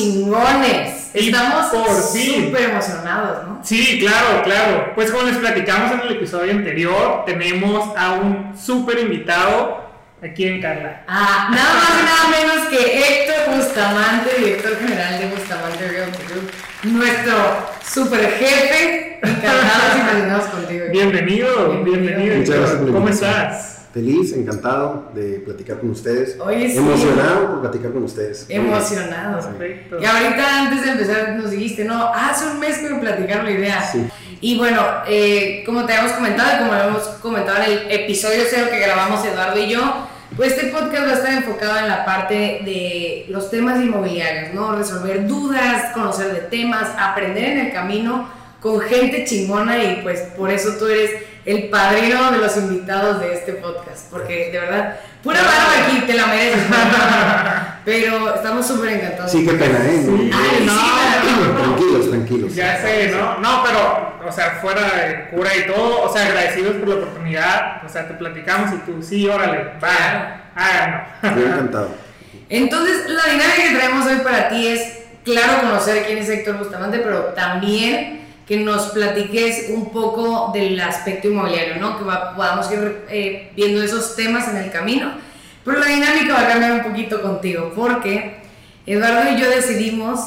chingones. Y Estamos súper emocionados, ¿no? Sí, claro, claro. Pues como les platicamos en el episodio anterior, tenemos a un súper invitado aquí en Carla. Ah, nada más y nada menos que Héctor Bustamante, director general de Bustamante Realty Group, nuestro super jefe. Encantados y fascinados contigo. Bienvenido, Bienvenido. bienvenido. Muchas gracias por la ¿Cómo estás? Feliz, encantado de platicar con ustedes. Oye, sí. Emocionado por platicar con ustedes. Emocionados. Perfecto. Y ahorita antes de empezar nos dijiste, no, hace un mes que me platicaron la idea. Sí. Y bueno, eh, como te habíamos comentado y como lo hemos comentado en el episodio cero que grabamos Eduardo y yo, pues este podcast va a estar enfocado en la parte de los temas inmobiliarios, ¿no? Resolver dudas, conocer de temas, aprender en el camino con gente chingona y pues por eso tú eres el padrino de los invitados de este podcast, porque de verdad, pura barba aquí, te la mereces. Pero estamos súper encantados. Sí, qué pena, ¿eh? Sí. Ay, No, sí, Tranquilos, tranquilos. Ya sé, ¿no? No, pero, o sea, fuera de cura y todo, o sea, agradecidos por la oportunidad, o sea, te platicamos y tú, sí, órale, va, háganlo. Yo encantado. Entonces, la dinámica que traemos hoy para ti es, claro, conocer quién es Héctor Bustamante, pero también que nos platiques un poco del aspecto inmobiliario, ¿no? Que va- podamos ir eh, viendo esos temas en el camino. Pero la dinámica va a cambiar un poquito contigo, porque Eduardo y yo decidimos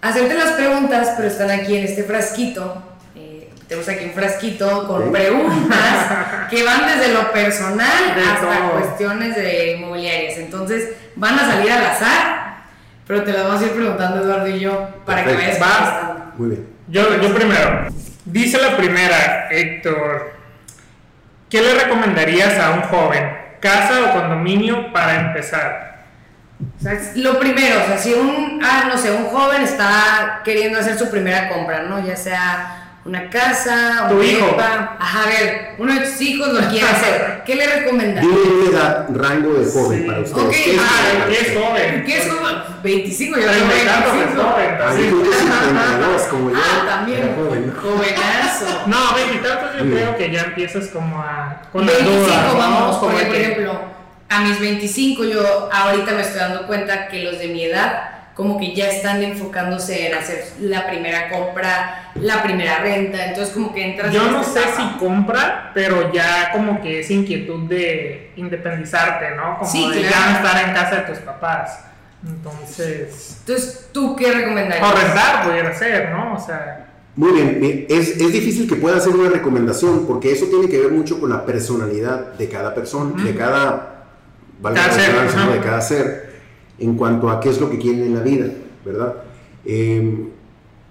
hacerte las preguntas, pero están aquí en este frasquito. Eh, tenemos aquí un frasquito con preguntas que van desde lo personal De hasta todo. cuestiones de inmobiliarias. Entonces, van a salir al azar, pero te las vamos a ir preguntando Eduardo y yo para que vayas Perfecto. Va. contestando. Muy bien. Yo, yo primero. Dice la primera, Héctor, ¿qué le recomendarías a un joven? ¿Casa o condominio para empezar? Lo primero, o sea, si un, ah, no sé, un joven está queriendo hacer su primera compra, ¿no? Ya sea una casa, Tu un hijo. depa. Ajá, a ver, uno de tus hijos lo quiere hacer. ¿Qué le recomendarías? Dime una edad, rango de joven Sí. para ustedes. Ok, ¿Qué es ah, joven? ¿qué es joven? ¿Qué es joven? 25, yo tengo y tantos es 25. joven, Ah, así. yo creo que 52, como yo. Ah, también. Era joven. Jovenazo. No, veintitantos yo Mm. creo que ya empiezas como a... Con las 25 dudas, ¿no? vamos, porque de por ejemplo, a mis 25 yo ahorita me estoy dando cuenta que los de mi edad como que ya están enfocándose en hacer la primera compra, la primera renta, entonces como que entras Yo en no sé etapa. si compra, pero ya como que es inquietud de independizarte, ¿no? Como Sí, de claro. ya no estar en casa de tus papás. Entonces... Entonces, ¿tú qué recomendarías? O rentar pudiera ser, ¿no? O sea... Muy bien. Es, es difícil que pueda hacer una recomendación porque eso tiene que ver mucho con la personalidad de cada persona, de cada, valga Cada ser, ¿no? de cada ser, en cuanto a qué es lo que quieren en la vida, ¿verdad? Eh,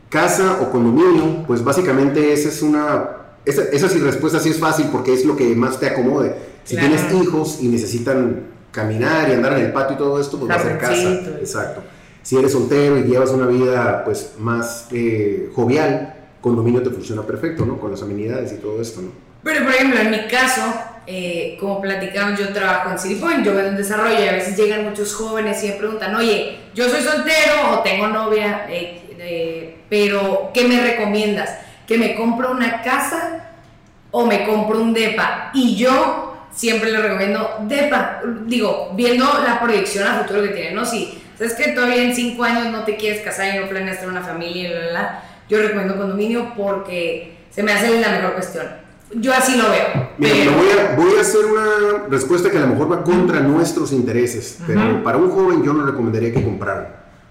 casa o condominio, pues básicamente esa es una, esa, esa sí respuesta sí es fácil porque es lo que más te acomode. Si Claro. tienes hijos y necesitan caminar y andar en el patio y todo esto, pues va a ser casa. Exacto. Si eres soltero y llevas una vida pues más eh, jovial, condominio te funciona perfecto, ¿no? Con las amenidades y todo esto, ¿no? Pero por ejemplo, en mi caso, eh, como platicamos, yo trabajo en City Point, yo vendo un desarrollo y a veces llegan muchos jóvenes y me preguntan, oye, yo soy soltero o tengo novia, eh, eh, pero ¿qué me recomiendas? ¿Que me compre una casa o me compro un DEPA? Y yo siempre le recomiendo DEPA, digo, viendo la proyección a futuro que tiene, ¿no? Si sabes que todavía en cinco años no te quieres casar y no planeas tener una familia, y bla, bla, bla, yo recomiendo condominio porque se me hace la mejor cuestión. Yo así lo veo. Mira, pero- voy, a, voy a hacer una respuesta que a lo mejor va contra nuestros intereses, pero para un joven yo no recomendaría que compraran,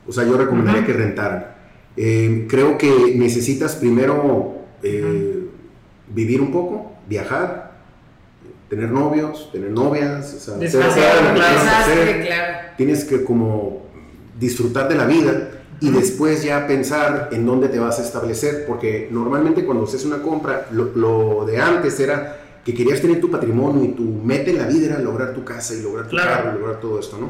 o sea, yo recomendaría que rentaran. Eh, creo que necesitas primero eh, vivir un poco, viajar, tener novios, tener novias, o sea, hacer hacer. Claro. tienes que como disfrutar de la vida y después ya pensar en dónde te vas a establecer, porque normalmente cuando haces una compra, lo, lo de antes era que querías tener tu patrimonio y tu meta en la vida era lograr tu casa y lograr tu Claro. carro y lograr todo esto, ¿no?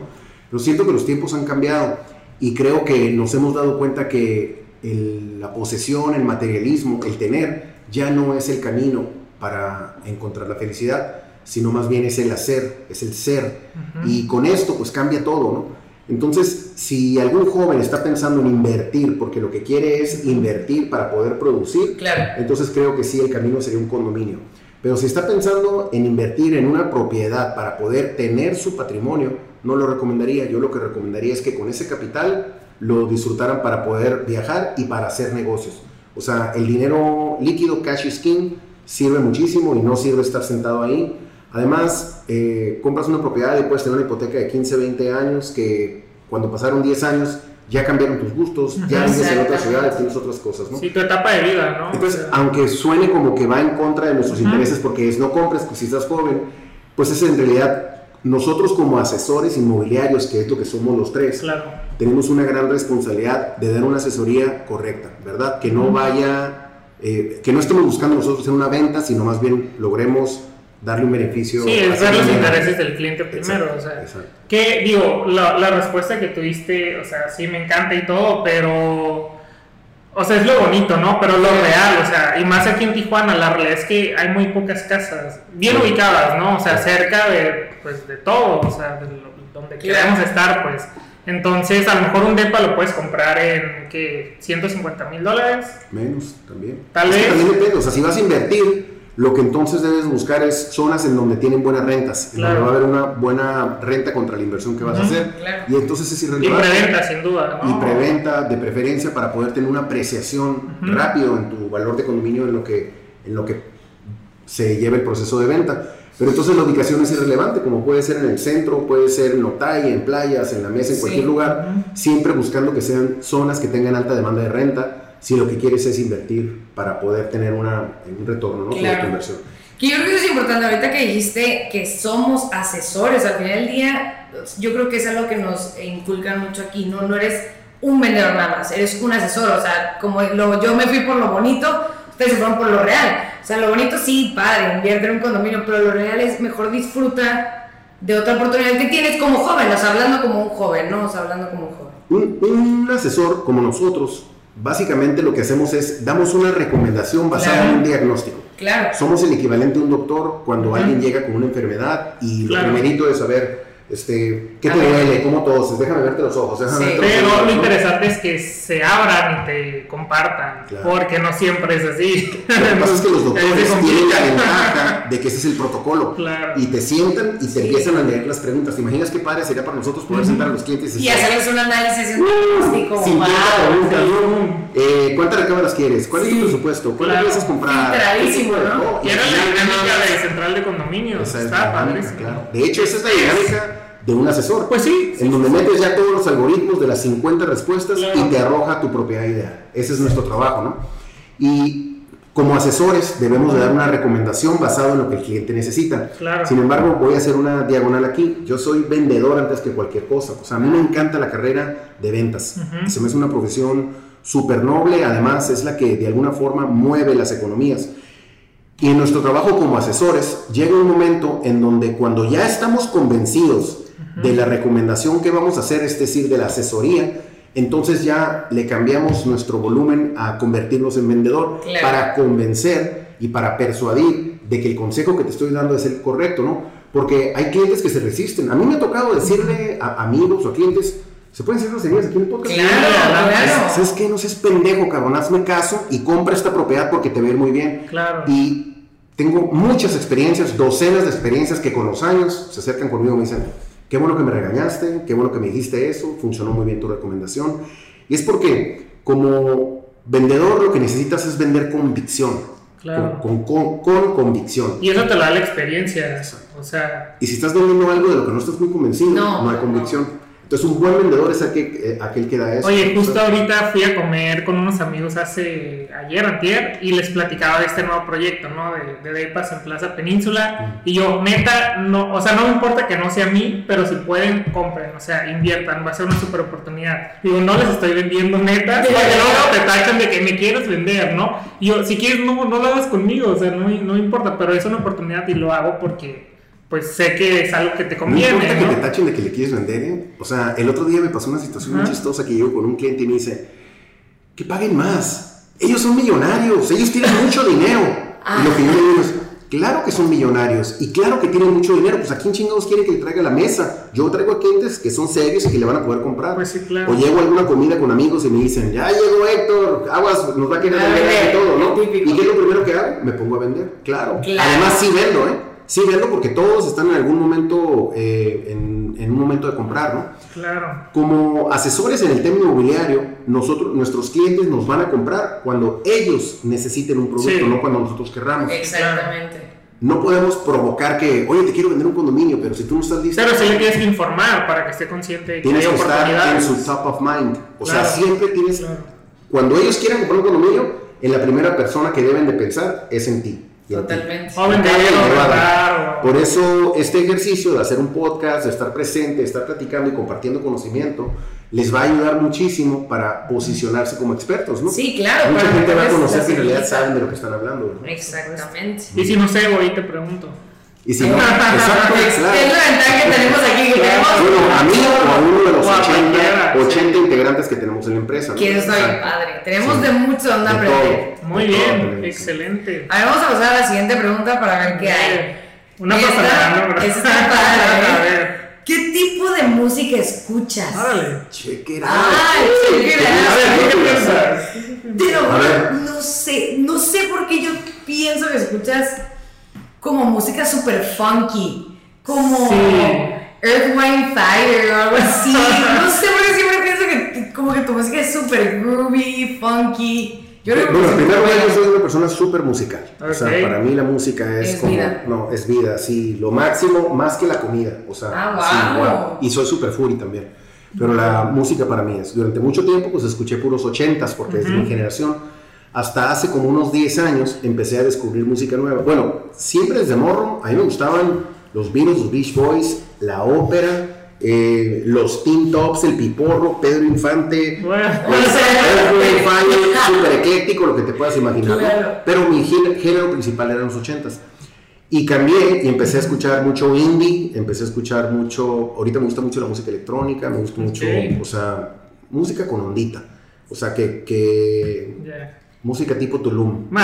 Pero siento que los tiempos han cambiado y creo que nos hemos dado cuenta que el- la posesión, el materialismo, el tener, ya no es el camino para encontrar la felicidad, sino más bien es el hacer, es el ser. Y con esto pues cambia todo, ¿no? Entonces, si algún joven está pensando en invertir, porque lo que quiere es invertir para poder producir, Claro. entonces creo que sí, el camino sería un condominio. Pero si está pensando en invertir en una propiedad para poder tener su patrimonio, no lo recomendaría. Yo lo que recomendaría es que con ese capital lo disfrutaran para poder viajar y para hacer negocios. O sea, el dinero líquido, cash is king, sirve muchísimo y no sirve estar sentado ahí. Además, eh, compras una propiedad y puedes tener una hipoteca de 15, 20 años que cuando pasaron 10 años ya cambiaron tus gustos, ya vives en otra ciudad, tienes otras cosas, ¿no? Sí, tu etapa de vida, ¿no? Entonces, aunque suene como que va en contra de nuestros intereses porque es no compres pues, si estás joven, pues es en realidad nosotros como asesores inmobiliarios, que es lo que somos los tres, Claro. tenemos una gran responsabilidad de dar una asesoría correcta, ¿verdad? Que no vaya, eh, que no estemos buscando nosotros hacer una venta, sino más bien logremos darle un beneficio. Sí, es ver los intereses del cliente primero, Exacto, o sea. exacto. Que digo, la, la respuesta que tuviste, o sea, sí me encanta y todo, pero. O sea, es lo bonito, ¿no? Pero lo real, o sea, y más aquí en Tijuana, la realidad es que hay muy pocas casas bien Sí. ubicadas, ¿no? O sea, cerca de, pues, de todo, o sea, de lo- donde queremos estar, pues. Entonces, a lo mejor un DEPA lo puedes comprar en, ¿qué? 150 mil dólares. Menos también. Tal Es que vez. También depende, o sea, si vas a invertir, lo que entonces debes buscar es zonas en donde tienen buenas rentas, en Claro. donde va a haber una buena renta contra la inversión que vas a Ujú, hacer. claro. Y entonces es Y irrelevante. preventa, sin duda, ¿no? y preventa de preferencia para poder tener una apreciación Ujú. rápido en tu valor de condominio en lo que en lo que se lleva el proceso de venta. Pero entonces la ubicación es irrelevante, como puede ser en el centro, puede ser en Otay, en playas, en la mesa, en Sí. cualquier lugar, siempre buscando que sean zonas que tengan alta demanda de renta, si lo que quieres es invertir para poder tener una, un retorno ¿no? Claro. tu inversión. Que yo creo que eso es importante ahorita que dijiste que somos asesores. Al final del día, yo creo que es algo que nos inculcan mucho aquí. No, no eres un vendedor nada más, eres un asesor. O sea, como lo- yo me fui por lo bonito, ustedes se fueron por lo real. O sea, lo bonito sí, padre, invierte en un condominio, pero lo real es mejor disfruta de otra oportunidad que tienes como joven. O sea, hablando como un joven, ¿no? O sea, hablando como un joven. Un, un asesor como nosotros, básicamente lo que hacemos es damos una recomendación basada Claro. en un diagnóstico. Claro. Somos el equivalente a un doctor cuando alguien llega con una enfermedad y Claro. lo primerito es saber este, qué te duele, cómo toses, déjame verte los ojos, Sí. verte los Pero ojos, lo ¿no? interesante es que se abran y te compartan, Claro. porque no siempre es así. Lo que pasa es que los doctores tienen la ventaja de que ese es el protocolo. Claro. Y te sientan y te Sí. empiezan a leer las preguntas. ¿Te imaginas qué padre sería para nosotros poder sentar a los clientes Y hacerles un análisis, diagnóstico. 50 wow. ¿no? Eh, ¿Cuántas recámaras quieres? ¿Cuál es Sí. tu presupuesto? ¿Cuánto Claro. piensas comprar? Filtradísimo, ¿no? Y era la dinámica de central de es Está claro. De hecho, esa es la dinámica de un asesor. Pues sí, en donde metes ya todos los algoritmos de las 50 respuestas Claro. y te arroja tu propiedad ideal. Ese es nuestro trabajo, ¿no? Y como asesores debemos de dar una recomendación basada en lo que el cliente necesita. Claro. Sin embargo, voy a hacer una diagonal aquí. Yo soy vendedor antes que cualquier cosa. O sea, a mí me encanta la carrera de ventas. Ujú. Se me hace una profesión súper noble. Además, es la que de alguna forma mueve las economías. Y en nuestro trabajo como asesores llega un momento en donde cuando ya estamos convencidos de la recomendación que vamos a hacer, es decir, de la asesoría, entonces ya le cambiamos nuestro volumen a convertirnos en vendedor Claro. para convencer y para persuadir de que el consejo que te estoy dando es el correcto, ¿no? Porque hay clientes que se resisten. A mí me ha tocado decirle a amigos o a clientes, ¿se pueden decir groserías aquí en el podcast? Claro, claro. ¿Sabes qué? No seas pendejo, cabrón. Hazme caso y compra esta propiedad porque te va a ir muy bien. Claro. Y tengo muchas experiencias, docenas de experiencias que con los años se acercan conmigo y me dicen, qué bueno que me regañaste, qué bueno que me dijiste eso, funcionó muy bien tu recomendación. Y es porque como vendedor lo que necesitas es vender convicción. Claro. Con, con- con- con convicción. Y eso te lo da la experiencia. O sea, Y si estás vendiendo algo de lo que no estás muy convencido, No, no, hay no. Entonces un buen vendedor es aquel, eh, aquel que da eso. Oye, justo ahorita fui a comer con unos amigos hace ayer, antier, y les platicaba de este nuevo proyecto, ¿no? De, de Depas en Plaza Península. Y yo, neta, no, o sea, no me importa que no sea a mí, pero si pueden, compren, o sea, inviertan, va a ser una super oportunidad. Digo, no les estoy vendiendo neta, porque luego te tachan de que me quieres vender, ¿no? Y yo, si quieres, no, no lo hagas conmigo, o sea, no, no importa, pero es una oportunidad y lo hago porque, pues, sé que es algo que te No conviene, importa que ¿no? te tachen de que le quieres vender, ¿eh? O sea, el otro día me pasó una situación muy Ajá. chistosa que llego con un cliente y me dice, que paguen más. Ellos son millonarios, ellos tienen mucho dinero. Y lo que yo le digo es, claro que son millonarios y claro que tienen mucho dinero. Pues a quién chingados quiere que le traiga la mesa. Yo traigo a clientes que son serios y que le van a poder comprar. Pues sí, claro. O llego a alguna comida con amigos y me dicen, ya llegó Héctor, aguas, nos va a querer vender y todo, ¿no? típico. ¿Y qué es lo primero que hago? Me pongo a vender, claro. Claro. Además sí vendo, ¿eh? Sí, véanlo porque todos están en algún momento, eh, en, en un momento de comprar, ¿no? Claro. Como asesores en el tema inmobiliario, nosotros, nuestros clientes nos van a comprar cuando ellos necesiten un producto, Sí. no cuando nosotros querramos. Exactamente. No podemos provocar que, oye, te quiero vender un condominio, pero si tú no estás listo, Pero sí le tienes que informar para que esté consciente de que tienes hay que estar en su top of mind. O sea, Claro. siempre tienes, Claro. cuando ellos quieran comprar un condominio, en la primera persona que deben de pensar es en ti. Y. Totalmente. Por eso este ejercicio de hacer un podcast, de estar presente, de estar platicando y compartiendo conocimiento, les va a ayudar muchísimo para posicionarse como expertos, ¿no? Sí, claro. Mucha gente va a conocer que en realidad saben de lo que están hablando. ¿no? Exactamente. Y si no sé, voy y te pregunto. Y si no, exacto, Es, claro. es la ventaja que tenemos aquí, que tenemos Bueno, a mí o a uno de los O a 80, cualquiera, 80 integrantes que tenemos en la empresa. ¿no? que bien Exacto. padre. Tenemos Sí. de mucho donde De aprender. todo. Muy todo bien, excelente. A ver, vamos a pasar a la siguiente pregunta para ver qué hay. Una pasada, ¿no? esta está padre, ¿eh? A ver, ¿Qué tipo de música escuchas? órale. Check it out. Ay, check it out. A ver, ¿tú qué piensas? No sé, no sé por qué yo pienso que escuchas como música super funky, como Sí. Earth, Wind, Fire o algo así. No sé por qué siempre pienso que como que tu música es super groovy, funky. Yo Bueno, primero yo soy una persona súper musical. O sea, para mí la música es, Es como. vida. No, es vida, sí. Lo máximo, más que la comida. O sea, Ah, wow. wow. Y soy súper furry también. Pero la música para mí es. Durante mucho tiempo, pues escuché puros ochentas, porque es de mi generación. Hasta hace como unos 10 años empecé a descubrir música nueva. Bueno, siempre desde morro, a mí me gustaban los Beatles, los Beach Boys, la ópera. eh, los Teen Tops, el Piporro, Pedro Infante, Bueno, súper ecléctico, lo que te puedas imaginar. Claro. Pero mi gé- género principal eran los ochentas. Y cambié y empecé a escuchar mucho indie, empecé a escuchar mucho, ahorita me gusta mucho la música electrónica, me gusta mucho, Ok. o sea, música con ondita. O sea, que, que. Música tipo Tulum. Me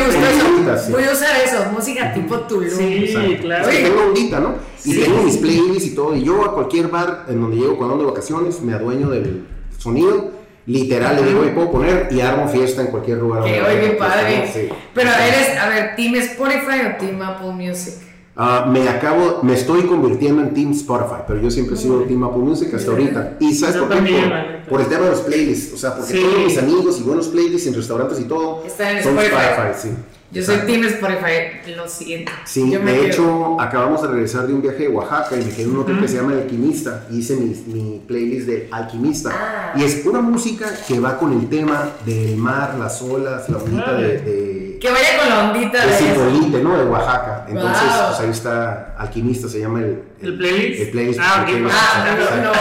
gustó Con eso. Voy a usar eso, música tipo Tulum. Sí, Exacto. claro. Es que tengo ondita, ¿no? Y Sí. tengo mis playlists y todo. Y yo a cualquier bar en donde llego cuando ando de vacaciones, me adueño del sonido. Literal, le digo, y puedo poner y armo fiesta en cualquier lugar. Que hoy bien padre. Sí. Pero eres, a ver, ¿Team Spotify o Team Apple Music? Ah, me acabo, me estoy convirtiendo en Team Spotify, pero yo siempre he sido Team Apple Music hasta ahorita. Y sabes Yo por qué? Por, el tema de los playlists. O sea, porque Sí. todos mis amigos y buenos playlists en restaurantes y todo en son Spotify. sí. Yo soy. Team Spotify, lo siento. Sí, Yo me de hecho, acabamos de regresar de un viaje de Oaxaca y me quedé en un hotel que se llama El Alquimista. y Hice mi, mi playlist de Alquimista. Ah. Y es pura música que va con el tema del mar, las olas, la ondita de, de, Que vaya con la ondita eso. Cipolite, ¿no? De Oaxaca. Entonces, Wow. pues ahí está Alquimista, se llama el, ¿El playlist? El playlist. Ah, ok. Ah, no, no, no,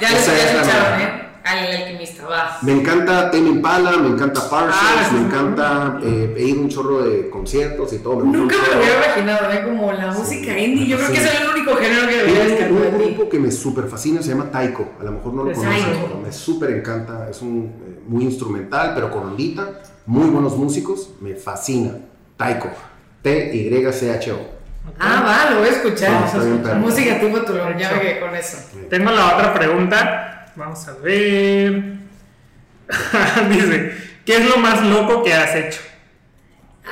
ya, lo Esa es la escucharon. ¿eh? Al alquimista, va. Me encanta Tame Impala, me encanta Parsons, Ah, sí. me encanta eh, he ido a un chorro de conciertos y todo. me Nunca un me chorro. hubiera imaginado, ¿eh? Como la música indie. Yo creo que Sí. es el único género que debería un, descartar un ti. grupo que me súper fascina, se llama Taiko. A lo mejor no lo Pues conoces, Taiko. pero me súper encanta. Es un eh, muy instrumental, pero con ondita. Muy buenos músicos, me fascina. Taiko. T-Y-C-H-O. Ah, va, lo voy a escuchar. Ah, bien, perro. Música tipo Tulum, ya me quedé con eso. Tengo la otra pregunta. Vamos a ver. Dice, ¿qué es lo más loco que has hecho?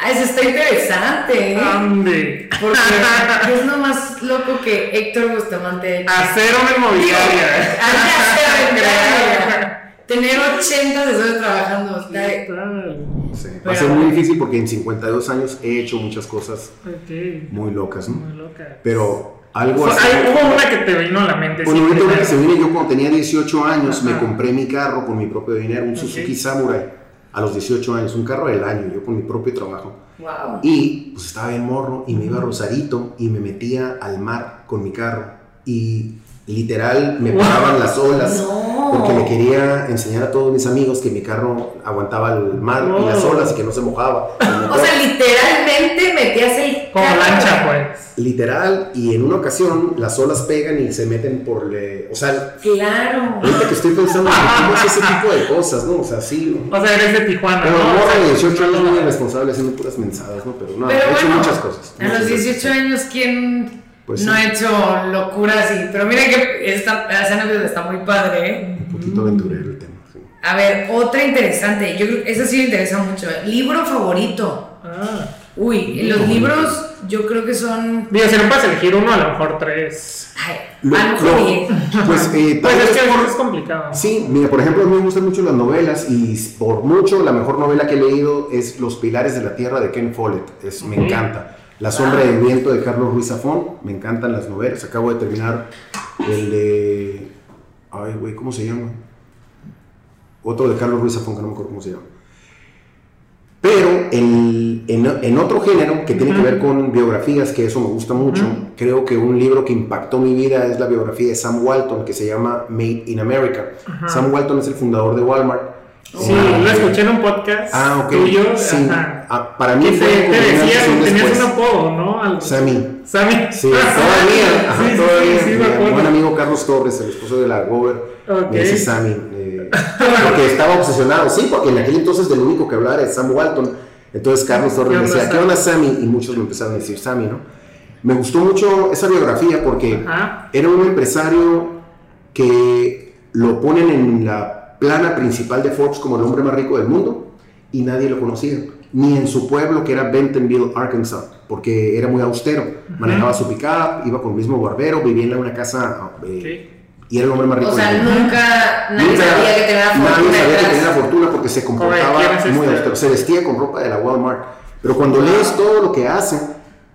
Ah, eso está interesante, ¿eh? Ande. Porque es lo más loco que Héctor Bustamante ha hecho. Hacer una inmobiliaria. Tener 80 asesores trabajando. Sí, Va a ser muy difícil porque en 52 años he hecho muchas cosas muy locas, ¿no? Muy loca. Pero algo Fue- así. hay- hubo una que te vino a la mente. Bueno, ahorita una que se viene, yo cuando tenía 18 años me compré mi carro con mi propio dinero, un. Suzuki Samurai, a los 18 años, un carro del año, yo con mi propio trabajo. Wow. Y pues estaba bien morro y me iba a Rosarito y me metía al mar con mi carro. Y literal me paraban las olas No. Porque le quería enseñar a todos mis amigos que mi carro aguantaba el mar y las olas y que no se mojaba. O sea, literalmente metías el Como carro. lancha, pues. literal, y en una ocasión las olas pegan y se meten por... le- o sea, Claro. Ahorita que estoy pensando, ¿cómo es ese tipo de cosas, no? O sea, sí. O sea, eres de Tijuana, Pero ¿no? sea, de 18 años no, muy irresponsable haciendo puras mensadas, ¿no? Pero no, Pero he hecho muchas cosas. A los muchas 18 cosas. años, ¿quién Pues no sí. ha hecho locuras? Y, pero miren que esta esa anécdota está muy padre, ¿eh? Poquito aventurero el tema, sí. A ver, otra interesante. Yo creo que esa sí me interesa mucho. Libro favorito. Ah. Uy, los libros yo creo que son. Digo, si no puedes elegir uno, a lo mejor tres. Ay, Lo- a lo mejor lo- diez. pues, eh, Pues es que por- es complicado. Sí, mira, por ejemplo, a mí me gustan mucho las novelas y por mucho la mejor novela que he leído es Los Pilares de la Tierra de Ken Follett. Es, me encanta. La Sombra del Viento de Carlos Ruiz Zafón. Me encantan las novelas. Acabo de terminar el de. Ay, güey, ¿cómo se llama? Otro de Carlos Ruiz Zafón, que no me acuerdo cómo se llama. Pero en, en otro género que tiene que ver con biografías, que eso me gusta mucho, creo que un libro que impactó mi vida es la biografía de Sam Walton, que se llama Made in America. Sam Walton es el fundador de Walmart. Sí, Ah, lo escuché en un podcast Ah, ok. tuyo. Sí. Ajá. Ah, para mí Que te, fue te y un tenías un apodo, ¿no? Algo. Sammy. Sammy. Sí, todavía, ajá, sí, sí, todavía. sí, mi buen amigo Carlos Torres, el esposo de la Gober, me dice Sammy. eh, porque estaba obsesionado, sí, porque en aquel entonces del único que hablaba era Sam Walton. Entonces Carlos Torres ¿Qué me decía, ¿qué onda Sammy? Y muchos me empezaron a decir Sammy, ¿no? Me gustó mucho esa biografía porque Ajá. era un empresario que lo ponen en la plana principal de Forbes como el hombre más rico del mundo y nadie lo conocía, ni en su pueblo que era Bentonville, Arkansas, porque era muy austero, manejaba su pickup, iba con el mismo barbero, vivía en una casa eh, y era el hombre más rico O sea, del mundo. nunca nadie Nunca- sabía que tenía la Nadie fortuna sabía que tenía fortuna porque se comportaba ¿quién es muy este? austero, se vestía con ropa de la Walmart, pero cuando lees todo lo que hace,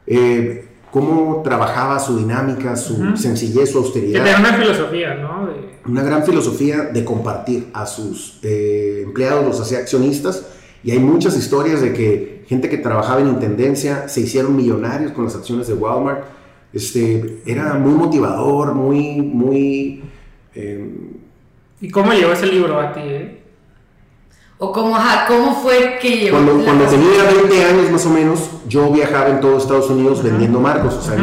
eh, cómo trabajaba su dinámica, su Ujú. sencillez, su Que austeridad tenía una filosofía, ¿no? De- una gran filosofía de compartir a sus eh, empleados, los hacía accionistas, y hay muchas historias de que gente que trabajaba en intendencia se hicieron millonarios con las acciones de Walmart. Este, era muy motivador, muy, muy... eh, ¿Y cómo llegó ese libro a ti, eh? O cómo, ajá, cómo fue que llegó. cuando cuando tenía 20 años más o menos, yo viajaba en todo Estados Unidos vendiendo marcos, o sea,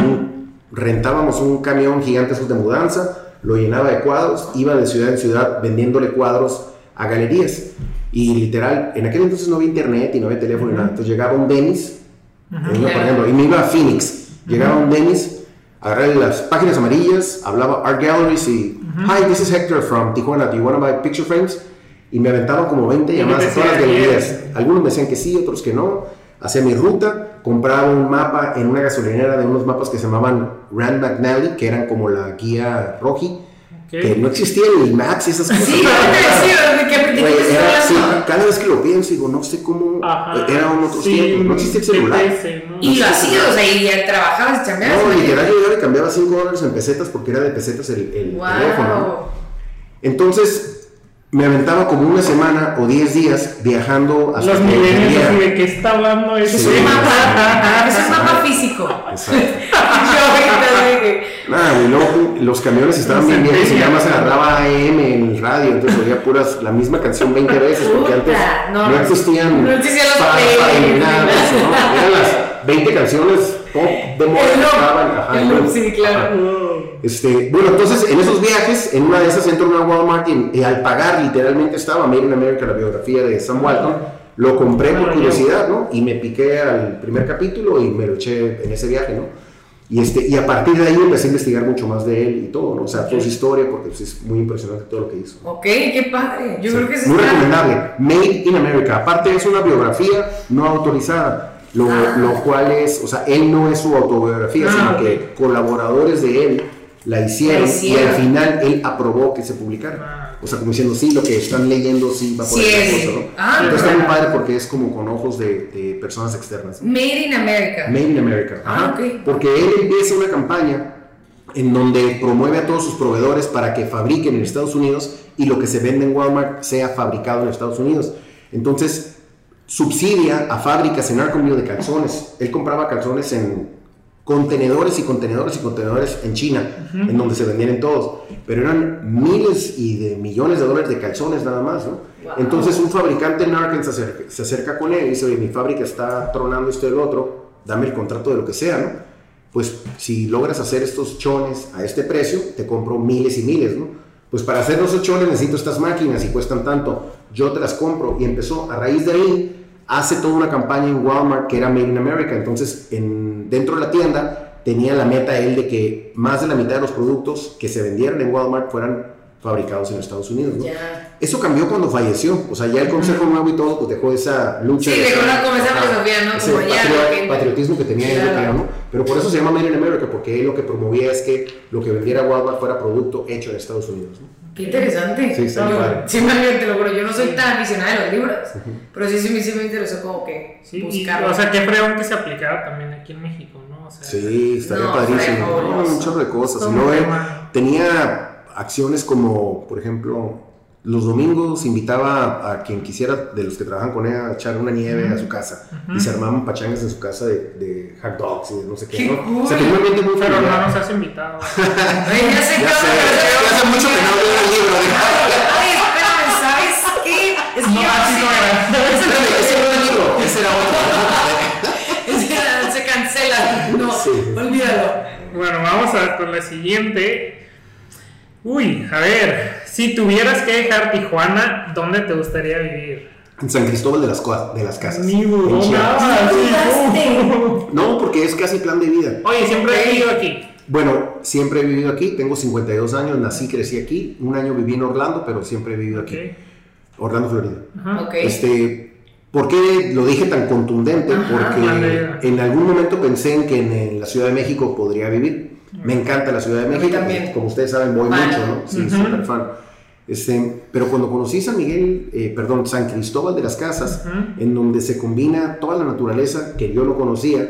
rentábamos un camión gigante esos de mudanza, lo llenaba de cuadros, iba de ciudad en ciudad vendiéndole cuadros a galerías. Y literal, en aquel entonces no había internet y no había teléfono ni nada. Entonces llegaba un por ejemplo, y me iba a Phoenix. Llegaba un Dennis, agarraba las páginas amarillas, hablaba Art Galleries y, Hi, this is Hector from Tijuana, do you want to buy picture frames? Y me aventaban como 20 Y llamadas a todas las galerías. yes. Algunos me decían que sí, otros que no. Hacía mi ruta, compraba un mapa en una gasolinera de unos mapas que se llamaban Rand McNally, que eran como la guía Roji, Ok. que no existía el Max y esas cosas. Sí, no te decía, ¿de qué, de qué Güey, te estoy era- sí, cada vez que lo pienso, digo, no sé cómo. Ajá. Eran otros Sí, tiempos, no existía el celular. Y lo hacías, o sea, y trabajabas y chambeabas. No, literal, yo llegaba y cambiaba 5 dólares en pesetas porque era de pesetas el, el Wow. teléfono. ¿no? Entonces, me aventaba como una semana o 10 días viajando hasta Los que milenios de qué está hablando ese. Es un mapa, es un mapa físico. Exacto. Yo ahorita dije, Nada, luego los camiones estaban bien viejos y nada más agarraba AM en el radio, entonces oía puras, la misma canción 20 veces, porque antes no, no, existían no existían los nada eso, ¿no? Eran las 20 canciones pop de moda El estaban, ajá, el loop, sí, claro. Ajá. Este, bueno, entonces en esos viajes, en una de esas entro a una Walmart y, y al pagar literalmente estaba Made in America, la biografía de Sam Walton, lo compré por curiosidad, ¿no? Y me piqué al primer capítulo y me lo eché en ese viaje, ¿no? Y, este, y a partir de ahí empecé a investigar mucho más de él y todo, ¿no? O sea, toda su historia, porque pues, es muy impresionante todo lo que hizo. ok, qué padre. Yo Sí, creo que eso muy está- recomendable. Made in America. Aparte es una biografía no autorizada, lo, Ah. lo cual es, o sea, él no es su autobiografía, Ah, sino ok. que colaboradores de él la hicieron, y al final él aprobó que se publicara. Ah. O sea, como diciendo, sí, lo que están leyendo sí va por Sí esa es. cosa, ¿no? Ah, Entonces está muy padre porque es como con ojos de, de personas externas. Made in America. Made in America. Ah, Ajá. ok. Porque él empieza una campaña en donde promueve a todos sus proveedores para que fabriquen en Estados Unidos y lo que se vende en Walmart sea fabricado en Estados Unidos. Entonces, subsidia a fábricas en Arconville de calzones. Él compraba calzones en contenedores y contenedores y contenedores en China, en donde se vendían en todos. Pero eran miles y de millones de dólares de calzones nada más, ¿no? Wow. Entonces un fabricante en Arkansas se acerca, se acerca con él y dice, oye, mi fábrica está tronando esto y el otro, dame el contrato de lo que sea, ¿no? Pues si logras hacer estos chones a este precio, te compro miles y miles, ¿no? Pues para hacer esos chones necesito estas máquinas y cuestan tanto, yo te las compro. Y empezó, a raíz de ahí, hace toda una campaña en Walmart que era Made in America. Entonces, en, dentro de la tienda tenía la meta él de que más de la mitad de los productos que se vendieran en Walmart fueran fabricados en Estados Unidos. ¿no? Ya. Eso cambió cuando falleció, o sea, ya el Consejo Nuevo y todo pues dejó esa lucha. Sí, de dejó esa- como esa filosofía, ¿no? ese Como patrio- patriotismo que tenía él, Claro. creo, ¿no? Pero por eso se llama Made in America, porque él lo que promovía es que lo que vendiera Walmart fuera producto hecho en Estados Unidos. ¿no? Qué interesante. Sí, está más bien te lo juro. Yo no soy tan aficionada de los libros, pero sí, sí, me- sí me interesó como que Sí, y, buscarlo. o sea, qué fregón que se aplicara también aquí en México, ¿no? O sea, Sí, estaría No, padrísimo. No, un chorro de cosas. Y él tema. tenía acciones como, por ejemplo, los domingos invitaba a quien quisiera de los que trabajan con él a echar una nieve a su casa y se armaban pachangas en su casa de, de hot dogs y de no sé qué. ¡Qué ¿no? cool! O sea, tenía un ambiente muy Pero no nos has invitado. Ay, ya sé Ya que sé, ya hace mucho que no leo el libro. Ay, espérame, ¿sabes qué? Es que No, así sí- no era. Espérame, ese no era el libro, ese era otro. que se cancela. No, Sí. olvídalo. Bueno, vamos a con la siguiente. Uy, a ver, si tuvieras que dejar Tijuana, ¿dónde te gustaría vivir? En San Cristóbal de las, Cua- de las Casas. Ni. No, porque es casi plan de vida. Oye, siempre he vivido aquí. Bueno, siempre he vivido aquí, tengo 52 años, nací, crecí aquí. Un año viví en Orlando, pero siempre he vivido aquí. Orlando, Florida. Ajá. Ok. Este, ¿Por qué lo dije tan contundente? Ajá. Porque en algún momento pensé en que en, en la Ciudad de México podría vivir. Me encanta la Ciudad de México. también. Como ustedes saben, voy mucho, ¿no? Sí, Ujú. súper fan. Este, pero cuando conocí San Miguel, eh, perdón, San Cristóbal de las Casas, en donde se combina toda la naturaleza que yo no conocía,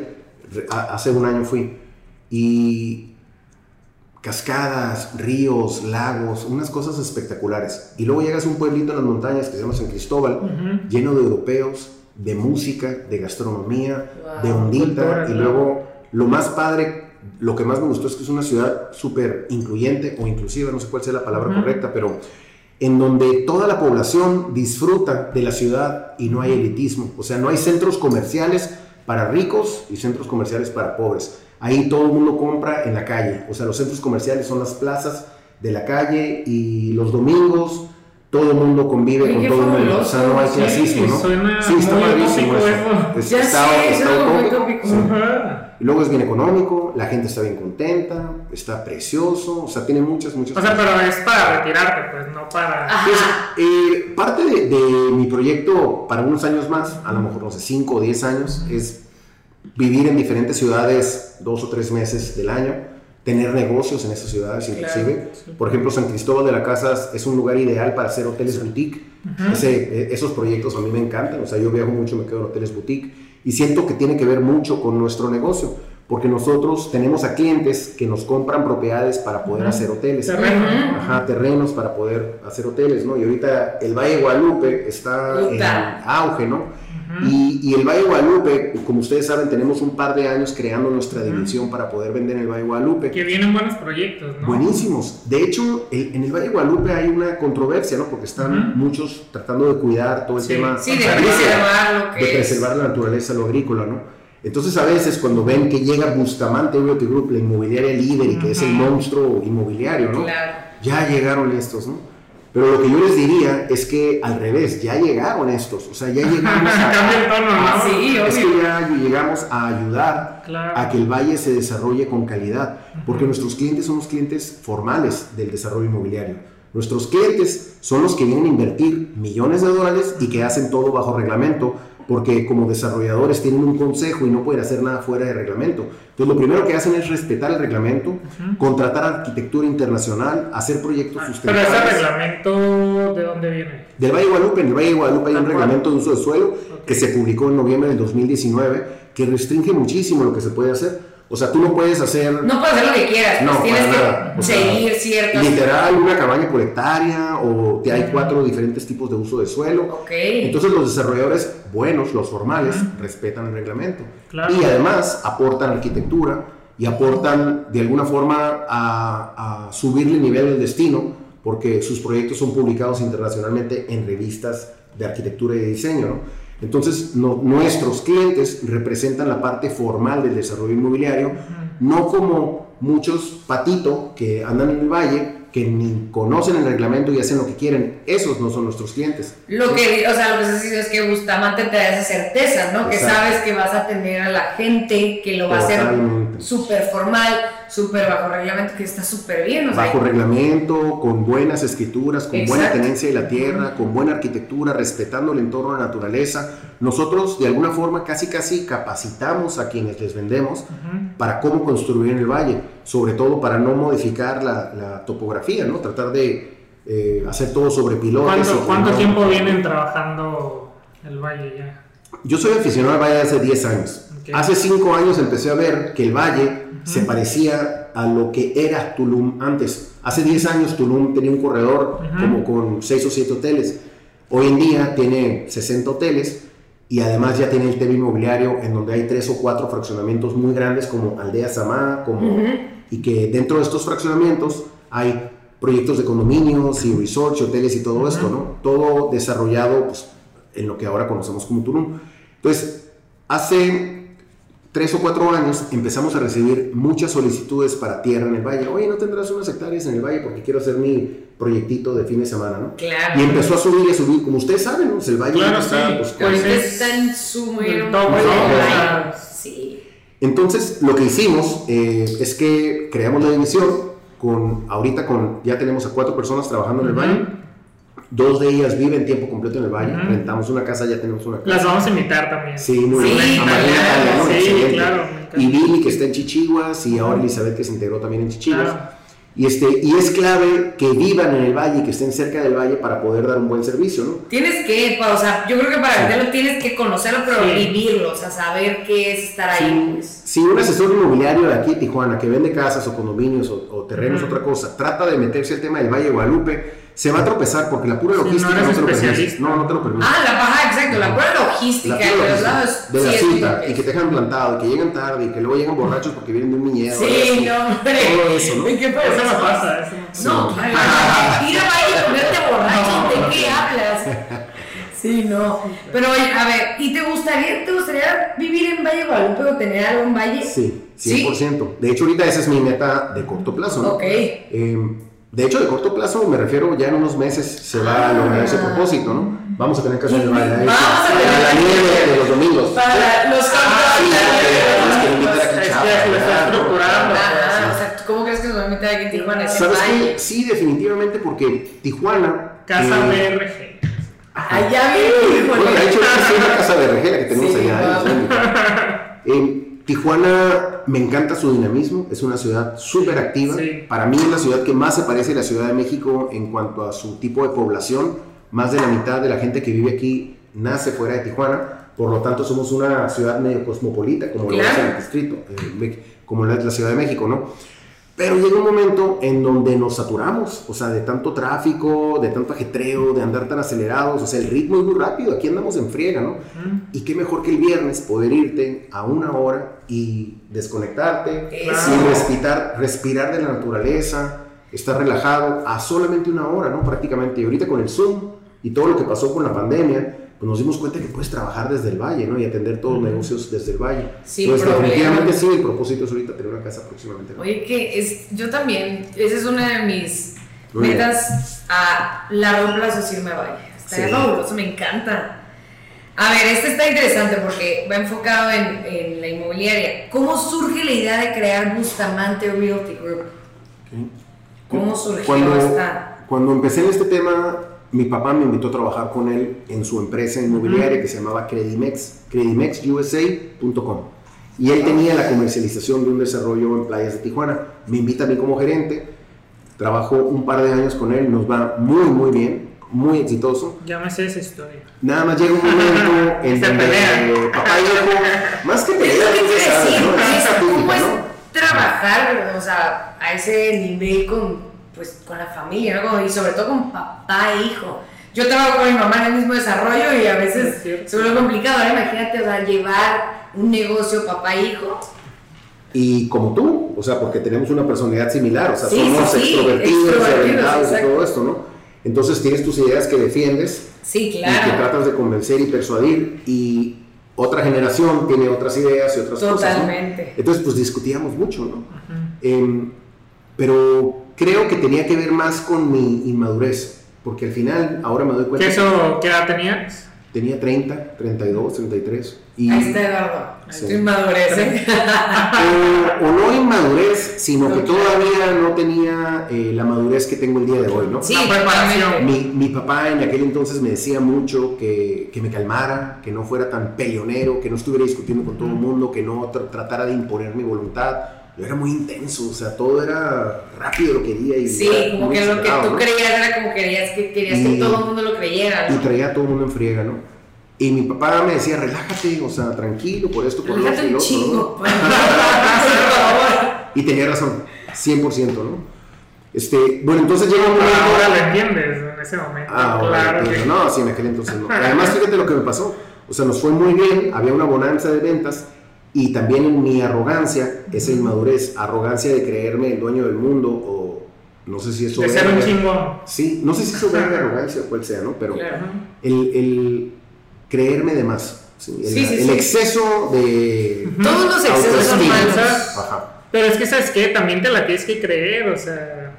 hace un año fui, y cascadas, ríos, lagos, unas cosas espectaculares. Y luego llegas a un pueblito en las montañas que se llama San Cristóbal, lleno de europeos, de música, de gastronomía, Wow. de ondita, Cultura, y luego lo más padre, lo que más me gustó es que es una ciudad súper incluyente o inclusiva, no sé cuál sea la palabra correcta, pero en donde toda la población disfruta de la ciudad y no hay elitismo, o sea, no hay centros comerciales para ricos y centros comerciales para pobres. Ahí todo el mundo compra en la calle, o sea, los centros comerciales son las plazas de la calle y los domingos todo el mundo convive Oye, con todo el mundo, o sea, no hay Sí, clasismo, ¿no? suena sí, está padrísimo eso. Es- Ya está- sé, está muy sí. Y luego es bien económico, la gente está bien contenta, está precioso, o sea, tiene muchas, muchas O sea, cosas. pero es para retirarte, pues, no para. Ajá. Pues, eh, parte de, de mi proyecto para unos años más, a lo mejor, no sé, 5 o 10 años, es vivir en diferentes ciudades dos o tres meses del año, tener negocios en esas ciudades inclusive. Por ejemplo, San Cristóbal de las Casas es un lugar ideal para hacer hoteles boutique. Ese- eh, esos proyectos a mí me encantan, o sea, yo viajo mucho, me quedo en hoteles boutique y siento que tiene que ver mucho con nuestro negocio, porque nosotros tenemos a clientes que nos compran propiedades para poder Ujú. hacer hoteles. Terreno, ¿no? Ajá, terrenos para poder hacer hoteles, ¿no? Y ahorita el Valle de Guadalupe está en Puta. auge, ¿no? Y, y el Valle Guadalupe, como ustedes saben, tenemos un par de años creando nuestra división para poder vender en el Valle Guadalupe. Que vienen buenos proyectos, ¿no? Buenísimos. De hecho, el- en el Valle Guadalupe hay una controversia, ¿no? Porque están Ujú. muchos tratando de cuidar todo el Sí. tema Sí, de agrícola, preservar lo que de es. preservar la naturaleza, lo agrícola, ¿no? Entonces, a veces cuando ven que llega Bustamante Realty Group, la inmobiliaria líder y que es el monstruo inmobiliario, ¿no? Claro. ya llegaron estos, ¿no? Pero lo que yo les diría es que al revés, ya llegaron estos, o sea, ya llegamos a, Cambia el tono, ¿no? Sí, es obvio. que ya llegamos a ayudar Claro. a que el valle se desarrolle con calidad, porque nuestros clientes son los clientes formales del desarrollo inmobiliario. Nuestros clientes son los que vienen a invertir millones de dólares y que hacen todo bajo reglamento, porque como desarrolladores tienen un consejo y no pueden hacer nada fuera de reglamento. Entonces lo primero que hacen es respetar el reglamento, contratar arquitectura internacional, hacer proyectos Pero sustentables. ese reglamento, ¿de dónde viene? Del Valle de Guadalupe, en el Valle de Guadalupe hay un cual. reglamento de uso de suelo Ok. que se publicó en noviembre del 2019 que restringe muchísimo lo que se puede hacer. O sea, tú no puedes hacer No puedes hacer lo que quieras, pues No, tienes para que. O sea, seguir ciertas. literal una cabaña por hectárea o te hay cuatro diferentes tipos de uso de suelo. Ok. Entonces los desarrolladores buenos, los formales, respetan el reglamento. Claro. Y además aportan arquitectura y aportan de alguna forma a, a subirle el nivel del destino porque sus proyectos son publicados internacionalmente en revistas de arquitectura y de diseño. ¿no? Entonces no- nuestros clientes representan la parte formal del desarrollo inmobiliario, no como muchos patito que andan en el valle que ni conocen el reglamento y hacen lo que quieren. Esos no son nuestros clientes. Lo que, o sea, lo que se dice es que Bustamante te da esa certeza, ¿no? Que sabes que vas a tener a la gente, que lo va a hacer Totalmente. súper formal. súper bajo reglamento, que está súper bien. O sea, bajo reglamento, con buenas escrituras, con buena tenencia de la tierra, con buena arquitectura, respetando el entorno de la naturaleza. Nosotros, de alguna forma, casi casi capacitamos a quienes les vendemos para cómo construir en el valle, sobre todo para no modificar la, topografía, ¿no? Tratar de eh, hacer todo sobre pilotos. ¿Cuánto, tiempo vienen trabajando el valle ya? Yo soy aficionado al valle hace 10 años. Hace 5 años empecé a ver que el valle se parecía a lo que era Tulum antes. Hace 10 años Tulum tenía un corredor como con 6 o 7 hoteles. Hoy en día tiene 60 hoteles y además ya tiene el tema inmobiliario en donde hay 3 o 4 fraccionamientos muy grandes como Aldea Samá, como, y que dentro de estos fraccionamientos hay proyectos de condominios y resorts, hoteles y todo esto, ¿no? Todo desarrollado pues, en lo que ahora conocemos como Tulum. Entonces, hace tres o cuatro años empezamos a recibir muchas solicitudes para tierra en el valle. Oye, ¿no tendrás unas hectáreas en el valle? Porque quiero hacer mi proyectito de fin de semana, ¿no? Claro. Y empezó a subir y a subir. Como ustedes saben, ¿no? el valle claro, está, pues, pues está en su Sí. Entonces, lo que hicimos eh, es que creamos la división con, ahorita con, ya tenemos a cuatro personas trabajando en el valle Dos de ellas viven tiempo completo en el valle. Rentamos una casa, ya tenemos una casa. Las vamos a invitar también. Sí, muy bien. sí, claro. Y Billy, que está en Chichiguas, y ahora Elizabeth, que se integró también en Chichiguas. Y, este, y es clave que vivan en el valle, que estén cerca del valle para poder dar un buen servicio, ¿no? Tienes que, o sea, yo creo que para venderlo tienes que conocerlo, pero vivirlo, o sea, saber qué es estar ahí. Pues. Si un asesor inmobiliario de aquí, Tijuana, que vende casas o condominios o, terrenos, otra cosa, trata de meterse el tema del Valle de Guadalupe, se va a tropezar porque la pura logística no, te lo permite. No, no te lo permite. Ah, la baja, exacto, la pura logística, de los lados. De la cita, y que te dejan plantado, y que llegan tarde, y que luego llegan borrachos porque vienen de un viñedo. Sí, no, hombre. Todo eso, ¿no? ¿Qué pasa? Eso no pasa. Eso no, no, ir a Valle y ponerte borracho, ¿de qué hablas? Sí, no. Pero oye, a ver, ¿y te gustaría, te gustaría vivir en Valle Guadalupe o tener algo en Valle? Sí, 100%. De hecho, ahorita esa es mi meta de corto plazo. ¿no? Ok. Eh, de hecho, de corto plazo me refiero, ya en unos meses se va a lograr ese propósito, ¿no? Vamos a tener que hacer la nieve de los domingos. Para los ah, ¿cómo crees que nos va a invitar aquí en Tijuana? ¿Sabes qué? Sí, definitivamente, porque Tijuana. Casa BRG. Allá viene. Bueno, de hecho, es una casa BRG la que tenemos allá. Tijuana me encanta su dinamismo, es una ciudad súper activa. Para mí es la ciudad que más se parece a la Ciudad de México en cuanto a su tipo de población. Más de la mitad de la gente que vive aquí nace fuera de Tijuana, por lo tanto somos una ciudad medio cosmopolita, como lo es el distrito, eh, como es la Ciudad de México, ¿no? Pero llega un momento en donde nos saturamos, o sea, de tanto tráfico, de tanto ajetreo, de andar tan acelerados, o sea, el ritmo es muy rápido, aquí andamos en friega, ¿no? Y qué mejor que el viernes poder irte a una hora y desconectarte, sin respirar, respirar de la naturaleza, estar relajado a solamente una hora, ¿no? Prácticamente. Y ahorita con el Zoom y todo lo que pasó con la pandemia, pues nos dimos cuenta que puedes trabajar desde el valle, ¿no? Y atender todos los negocios desde el valle. Sí, Entonces, definitivamente sí, el propósito es ahorita tener una casa próximamente. Oye, que es, yo también, esa es una de mis metas a largo plazo, es irme a valle. Está fabuloso, me encanta. A ver, este está interesante porque va enfocado en, en, la inmobiliaria. ¿Cómo surge la idea de crear Bustamante Realty Group? ¿Cómo surgió cuando, esta? Cuando empecé en este tema, mi papá me invitó a trabajar con él en su empresa inmobiliaria que se llamaba Credimex, credimexusa.com. Y él tenía la comercialización de un desarrollo en playas de Tijuana. Me invita a mí como gerente, trabajo un par de años con él, nos va muy, muy bien, muy exitoso. Ya me sé esa historia. Nada más llega un momento en donde eh, papá y hijo, más que pelear, ¿cómo es trabajar o sea, a ese nivel con pues con la familia, ¿no? y sobre todo con papá e hijo. Yo trabajo con mi mamá en el mismo desarrollo y a veces se vuelve complicado. Ahora imagínate, o sea, llevar un negocio papá e hijo. Y como tú, o sea, porque tenemos una personalidad similar, o sea, somos extrovertidos, orientados y todo esto, ¿no? Entonces tienes tus ideas que defiendes sí, claro. y que tratas de convencer y persuadir y otra generación tiene otras ideas y otras cosas. Totalmente. Entonces, pues discutíamos mucho, ¿no? Eh, pero creo que tenía que ver más con mi inmadurez, porque al final ahora me doy cuenta... ¿Qué, eso, ¿qué edad tenías? Tenía 30, 32, 33. Y, Ahí está Eduardo. Sí. Inmadurez, ¿eh? o, o no inmadurez, sino que todavía no tenía eh, la madurez que tengo el día de hoy, ¿no? Sí, La preparación. Mi, mi papá en aquel entonces me decía mucho que, que me calmara, que no fuera tan peleonero, que no estuviera discutiendo con todo el mundo, que no tra- tratara de imponer mi voluntad. Yo era muy intenso, o sea, todo era rápido lo quería y Sí, como muy que lo que tú ¿no? creías era como querías que querías Y- que todo el mundo lo creyera, Y ¿no? traía a todo el mundo en friega, ¿no? Y mi papá me decía, relájate, o sea, tranquilo, por esto, por lo Relájate otro y un chingo, por favor. Y tenía razón, 100%, ¿no? Este, bueno, entonces llega un momento... Ahora lo entiendes en ese momento. Ah, ahora claro que. No, sí, en aquel entonces no. Además, fíjate lo que me pasó. O sea, nos fue muy bien, había una bonanza de ventas y también en mi arrogancia, esa inmadurez, arrogancia de creerme el dueño del mundo o no sé si eso de ser un chingón. Sí, no sé si eso venga arrogancia o cuál sea, ¿no? Pero Claro. el, el creerme de más. ¿sí? El, Sí, sí, el exceso de Todos los excesos son malos. Ajá. Pero es que, ¿sabes qué? También te la tienes que creer, o sea.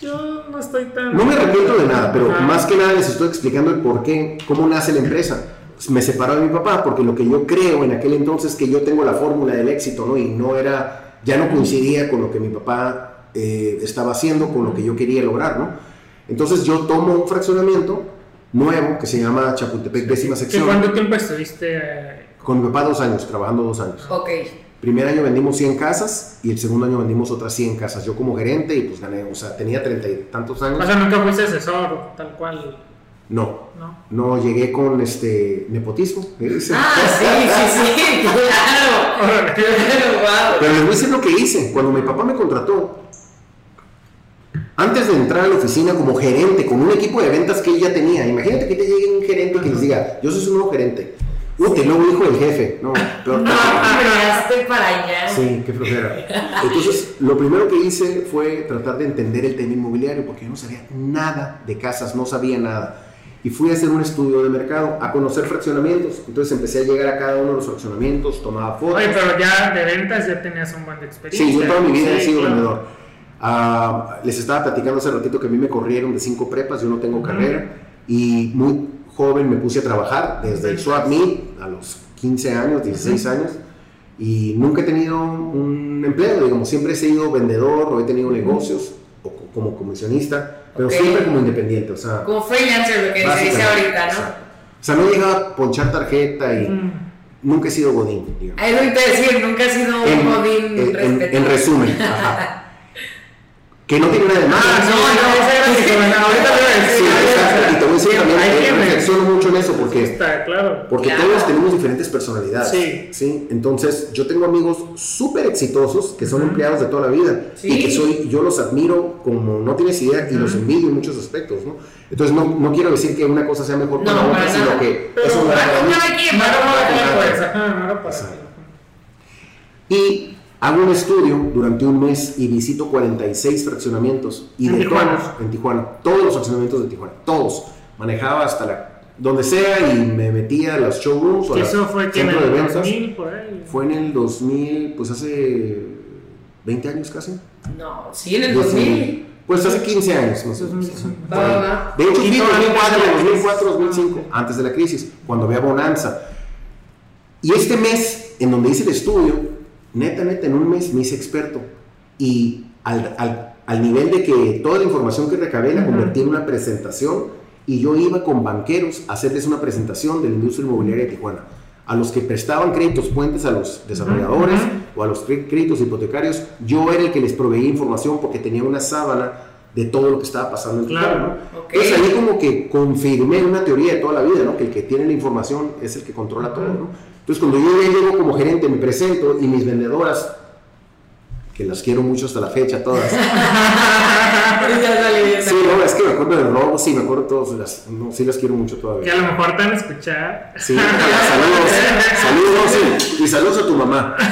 Yo no estoy tan. No me arrepiento de nada, pero Ajá. más que nada les estoy explicando el por qué, cómo nace la empresa. Me separó de mi papá porque lo que yo creo en aquel entonces que yo tengo la fórmula del éxito, ¿no? Y no era, ya no coincidía con lo que mi papá eh, estaba haciendo, con lo que yo quería lograr, ¿no? Entonces yo tomo un fraccionamiento nuevo que se llama Chapultepec décima ¿Que sección. ¿Cuánto tiempo estuviste? eh, Con mi papá dos años, trabajando dos años. Ok. Primer año vendimos 100 casas y el segundo año vendimos otras 100 casas. Yo como gerente y pues gané, o sea, tenía treinta y tantos años. O sea, nunca fuiste asesor, tal cual, No, ¿no? No, llegué con este nepotismo. Ah, sí, sí, sí, claro. Pero les voy a decir lo que hice. Cuando mi papá me contrató, antes de entrar a la oficina como gerente, con un equipo de ventas que él ya tenía, imagínate que te llegue un gerente que les diga, yo soy su nuevo gerente. Uy, el nuevo hijo del jefe. No, peor. No, creaste para allá. Sí, qué flojera. Entonces, lo primero que hice fue tratar de entender el tema inmobiliario, porque yo no sabía nada de casas, no sabía nada. Y fui a hacer un estudio de mercado, a conocer fraccionamientos. Entonces empecé a llegar a cada uno de los fraccionamientos, tomaba fotos. Oye, pero ya de ventas ya tenías un buen de experiencia. Sí, yo toda mi vida he Sí, sido claro. vendedor. Ah, les estaba platicando hace ratito que a mí me corrieron de cinco prepas, yo no tengo carrera y muy joven me puse a trabajar desde el swap meet a los 15 años, 16 años y nunca he tenido un empleo, digamos, siempre he sido vendedor o he tenido negocios como comisionista, pero Ok. siempre como independiente, o sea, Como freelancer, lo que se dice ahorita, ¿no? exacto. O sea, no llegaba a ponchar tarjeta y Mm. nunca he sido godín, digamos. Ahí lo que decir, nunca has sido un godín en- en- en resumen, ajá. Que no tiene nada de malo. Ah, no, no, esa era. Ahorita lo decir. Sí, exacto. Y te voy a decir Sí, también, hay eh, quienes- reflexiono mucho en eso porque, Está claro. porque Claro. todos tenemos diferentes personalidades. Sí. ¿sí? Entonces, yo tengo amigos súper exitosos que son empleados de toda la vida Sí. y que soy, yo los admiro como no tienes idea y los envidio en muchos aspectos, ¿no? Entonces, no, no quiero decir que una cosa sea mejor que No, la otra, para sino que Pero eso no pues. No. Exacto. Y hago un estudio durante un mes y visito 46 fraccionamientos. Y ¿En de Tijuana? todos, en Tijuana, todos los fraccionamientos de Tijuana, todos. Manejaba hasta la, donde sea y me metía a los showrooms o a eso fue que en centro de el ventas. 2000, por ahí. Fue en el 2000, pues hace 20 años casi. No, sí, en el 2000. Pues hace 15 años, no sé. 2005. Por ahí. Va, va. De hecho, Y fui en todavía 2004, antes de la 2004, crisis. 2005, antes de la crisis, cuando había bonanza. Y este mes, en donde hice el estudio, neta, neta, en un mes me hice experto. Y al, al- al nivel de que toda la información que recabé la convertí en una presentación y yo iba con banqueros a hacerles una presentación de la industria inmobiliaria de Tijuana. A los que prestaban créditos puentes a los desarrolladores o a los créditos hipotecarios, yo era el que les proveía información porque tenía una sábana de todo lo que estaba pasando en Claro. Tijuana. ¿no? Ok. Entonces ahí como que confirmé una teoría de toda la vida, ¿no? Que el que tiene la información es el que controla todo, ¿no? Entonces cuando yo ya llego como gerente, me presento y mis vendedoras, que las quiero mucho hasta la fecha todas. Sí, no, es que me acuerdo del robo, sí, me acuerdo todas las, no, sí las quiero mucho Que todavía. a lo mejor te van a escuchar. Sí, saludos, saludos, sí, y saludos a tu mamá. Sí,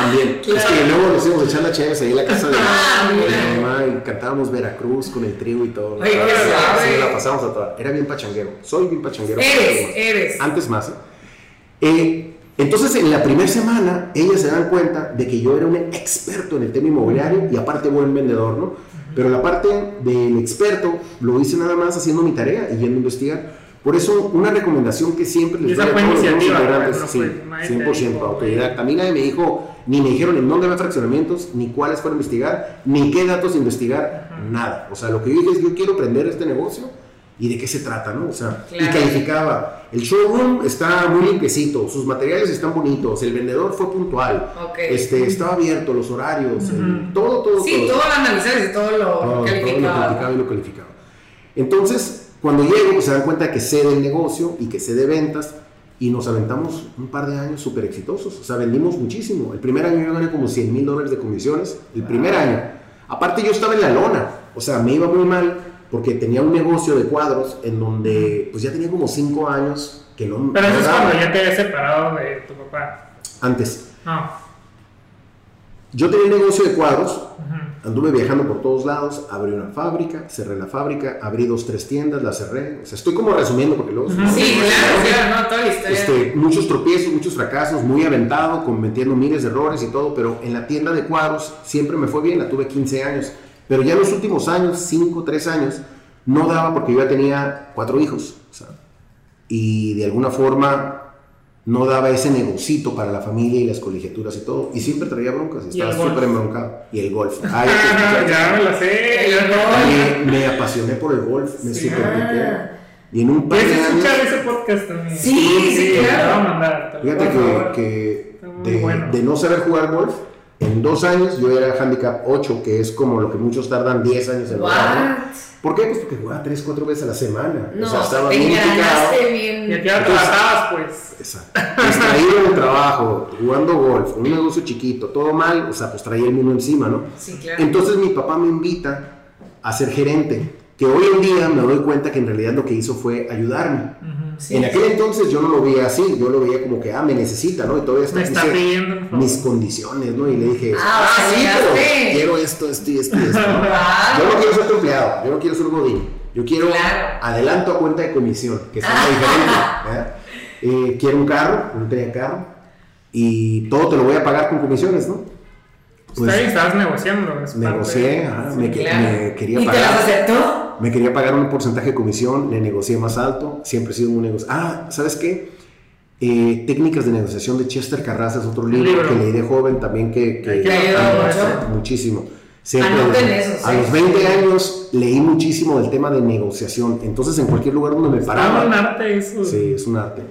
también. Es que luego nos íbamos echando chéves ahí en la casa de, Ah, de mi mamá y cantábamos Veracruz con el trío y todo. Qué Sí, la pasamos a toda. Era bien pachanguero, soy bien pachanguero. Eres, eres. Antes más. ¿eh? Eh, entonces, en la primera semana, ellas se dan cuenta de que yo era un experto en el tema inmobiliario y aparte buen vendedor, ¿no? Pero la parte del experto lo hice nada más haciendo mi tarea y yendo a investigar. Por eso, una recomendación que siempre les doy a todos los iniciativa, no sí, fue- nadie te 100% dijo, autodidacta. A mí nadie me dijo, ni me dijeron en dónde había fraccionamientos, ni cuáles fueron a investigar, ni qué datos investigar, nada. O sea, lo que yo dije es, yo quiero aprender este negocio y de qué se trata, ¿no? O sea, y Claro. calificaba. El showroom está muy limpiecito, sus materiales están bonitos, el vendedor fue puntual, Ok. este, estaba abierto, los horarios, el- todo, todo, Sí, todo. todo lo analizabas y todo lo Todo, todo lo calificaba. y lo calificaba. Entonces, cuando llego, pues se dan cuenta que sé del negocio y que sé de ventas y nos aventamos un par de años súper exitosos. O sea, vendimos muchísimo. El primer año yo gané como 100 mil dólares de comisiones. El primer año. Aparte yo estaba en la lona. O sea, me iba muy mal porque tenía un negocio de cuadros en donde pues ya tenía como 5 años que no Pero eso es cuando ya te habías separado de tu papá. Antes. No. Yo tenía un negocio de cuadros Ujú. Anduve viajando por todos lados, abrí una fábrica, cerré la fábrica, abrí dos, tres tiendas, la cerré. O sea, estoy como resumiendo porque luego... Ujú. Sí, claro, claro, no, toda la historia. Este, muchos tropiezos, muchos fracasos, muy aventado, cometiendo miles de errores y todo, pero en la tienda de cuadros siempre me fue bien, la tuve 15 años. Pero ya en los últimos años, 5, 3 años, no daba porque yo ya tenía cuatro hijos. y de alguna forma no daba ese negocito para la familia y las colegiaturas y todo. Y siempre traía broncas, ¿Y el estaba súper embroncado. Y el golf. Ay, ya me lo sé. ya no. me, me apasioné por el golf, me Sí. super. Ah. Y en un par ¿Quieres de años, escuchar ese podcast también? Sí, sí, claro. mandar. te lo fíjate que, que de, bueno. de no saber jugar golf, en dos años yo era handicap 8, que es como lo que muchos tardan 10 años en lograr. ¿Por qué? Pues porque jugaba 3, 4 veces a la semana. No, o sea, estaba te bien Y aquí ya trabajabas, pues. Exacto. Distraído del trabajo, jugando golf, un negocio chiquito, todo mal, o sea, pues traía el mundo encima, ¿no? Sí, claro. Entonces mi papá me invita a ser gerente, que hoy en día me doy cuenta que en realidad lo que hizo fue ayudarme. Ujú. Sí. En aquel entonces yo no lo veía así, yo lo veía como que, ah, me necesita, ¿no? Y todavía está, Me está pidiendo. mis condiciones, ¿no? Y le dije, Ah, sea, sí, pero quiero esto, esto y esto y esto. Yo no quiero ser tu empleado, yo no quiero ser godín, yo quiero Claro. adelanto a cuenta de comisión, que es algo diferente. Eh, quiero un carro, no tenía carro, y todo te lo voy a pagar con comisiones, ¿no? Bien, estabas negociando. negocié, de- ajá, sí. me, Claro. me quería ¿Y te pagar. las aceptó? Me quería pagar un porcentaje de comisión, le negocié más alto, siempre he sido un negocio. Ah, ¿sabes qué? Eh, técnicas de negociación de Chester Carrazas, otro libro, libro. que leí de joven también que, que que ayudó muchísimo. Siempre, eso, a sí. los 20 años leí muchísimo del tema de negociación, entonces en cualquier lugar donde me Está un paraba, arte eso. sí, es un arte.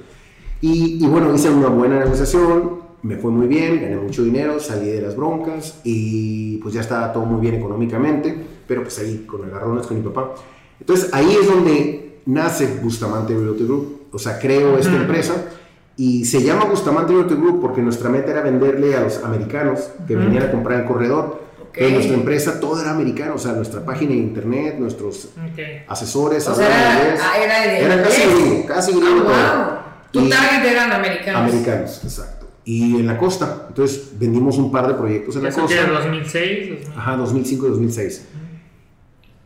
Y, y bueno, hice una buena negociación, me fue muy bien, gané mucho dinero, salí de las broncas y pues ya estaba todo muy bien económicamente, pero pues ahí con agarrones con mi papá. Entonces ahí es donde nace Bustamante Realty Group, o sea, creo esta Ujú. empresa y se llama Bustamante Realty Group porque nuestra meta era venderle a los americanos que Ujú. venían a comprar el corredor. Ok. Pero nuestra empresa todo era americano, o sea, nuestra página de internet, nuestros Ok. asesores O sea, era, ah, era de Era casi gringo, casi gringo. Ah, wow. Tu target eran americanos. Americanos, exacto. Y en la costa. Entonces vendimos un par de proyectos en la ¿Eso costa. es 2006? 2000. Ajá, 2005 y 2006.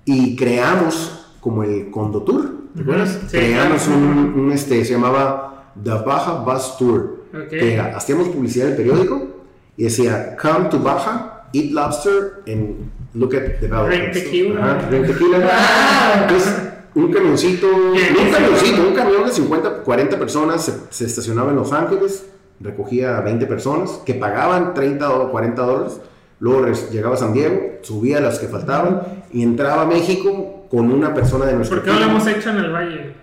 Y creamos como el Condotour, ¿te acuerdas? sí, creamos claro. un, un, este, se llamaba The Baja Bus Tour. Ok. Que era, hacíamos publicidad en el periódico y decía, come to Baja, eat lobster and look at developments. Drink tequila. Drink tequila. Entonces, un camioncito, un camioncito, un camión de 50, 40 personas se, se estacionaba en Los Ángeles, recogía a 20 personas que pagaban 30 o 40 dólares. Luego llegaba a San Diego, subía a las que faltaban y entraba a México con una persona de nuestro ¿Por qué no lo hemos hecho en el Valle?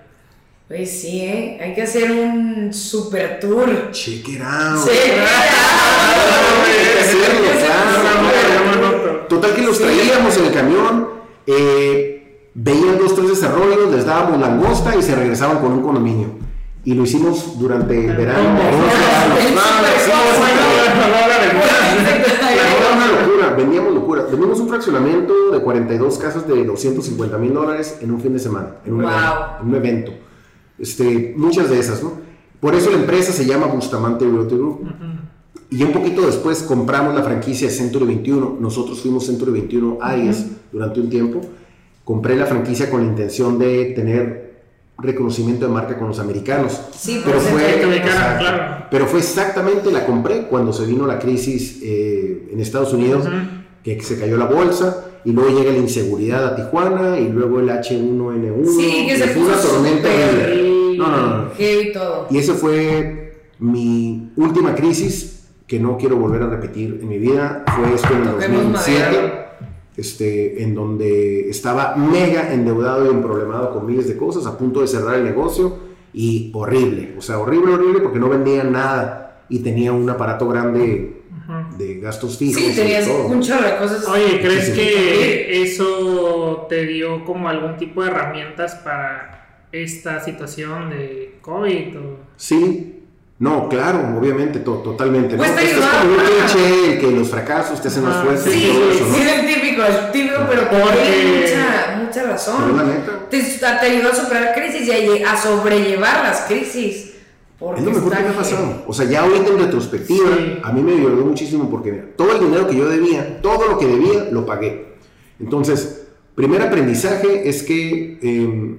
Pues sí, ¿eh? Hay que hacer un super tour. Check it out. Sí. Total que los traíamos en el camión, eh, veían dos, tres desarrollos, les dábamos langosta y se regresaban con un condominio. Y lo hicimos durante el verano. ¿Cómo? 11 años. El No, super sí, combo, sí, Era una locura, vendíamos locura. Vendimos un fraccionamiento de 42 casas de 250 mil dólares en un fin de semana, en un, Wow. evento, en un evento. Este, muchas de esas, ¿no? Por eso la empresa se llama Bustamante Realty Group. Y un poquito después compramos la franquicia de Century 21. Nosotros fuimos Century 21 Aries durante un tiempo. Compré la franquicia con la intención de tener reconocimiento de marca con los americanos. Sí, pero pues, fue, Century 21, exacto. claro. pero fue exactamente la compré cuando se vino la crisis eh, en Estados Unidos, Ujú. Que se cayó la bolsa y luego llega la inseguridad a Tijuana, y luego el H1N1. Sí, que se fue una tormenta. No, no, no. Heavy todo. Y esa fue mi última crisis que no quiero volver a repetir en mi vida. Fue esto en el Toquemos 2007, madera. este, en donde estaba mega endeudado y emproblemado con miles de cosas, a punto de cerrar el negocio y horrible. O sea, horrible, horrible porque no vendía nada y tenía un aparato grande de gastos fijos. Sí, tenías todo. un chorro de cosas. Oye, ¿crees Sí, sí. que eso te dio como algún tipo de herramientas para esta situación de COVID? O... Sí. No, claro, obviamente, to- totalmente. ¿no? Pues te Esto es como un cliché, el que los fracasos te hacen más fuertes Sí, y todo eso, ¿no? sí, es el típico, el típico, pero Porque- mucha, mucha Pero razón. la neta. Te, te ayudó a superar crisis y a, a sobrellevar las crisis. Porque Es lo mejor que me ha pasado. O sea, ya ahorita en retrospectiva, Sí. a mí me ayudó muchísimo porque mira, todo el dinero que yo debía, todo lo que debía, lo pagué. Entonces, primer aprendizaje es que eh,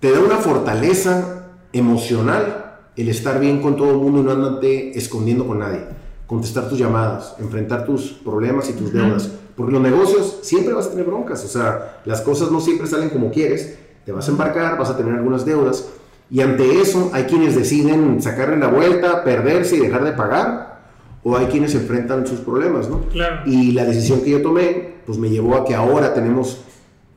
te da una fortaleza emocional el estar bien con todo el mundo y no andarte escondiendo con nadie. Contestar tus llamadas, enfrentar tus problemas y tus deudas. Porque los negocios siempre vas a tener broncas. O sea, las cosas no siempre salen como quieres. Te vas a embarcar, vas a tener algunas deudas. Y ante eso hay quienes deciden sacarle la vuelta, perderse y dejar de pagar. O hay quienes enfrentan sus problemas, ¿no? Claro. Y la decisión que yo tomé, pues me llevó a que ahora tenemos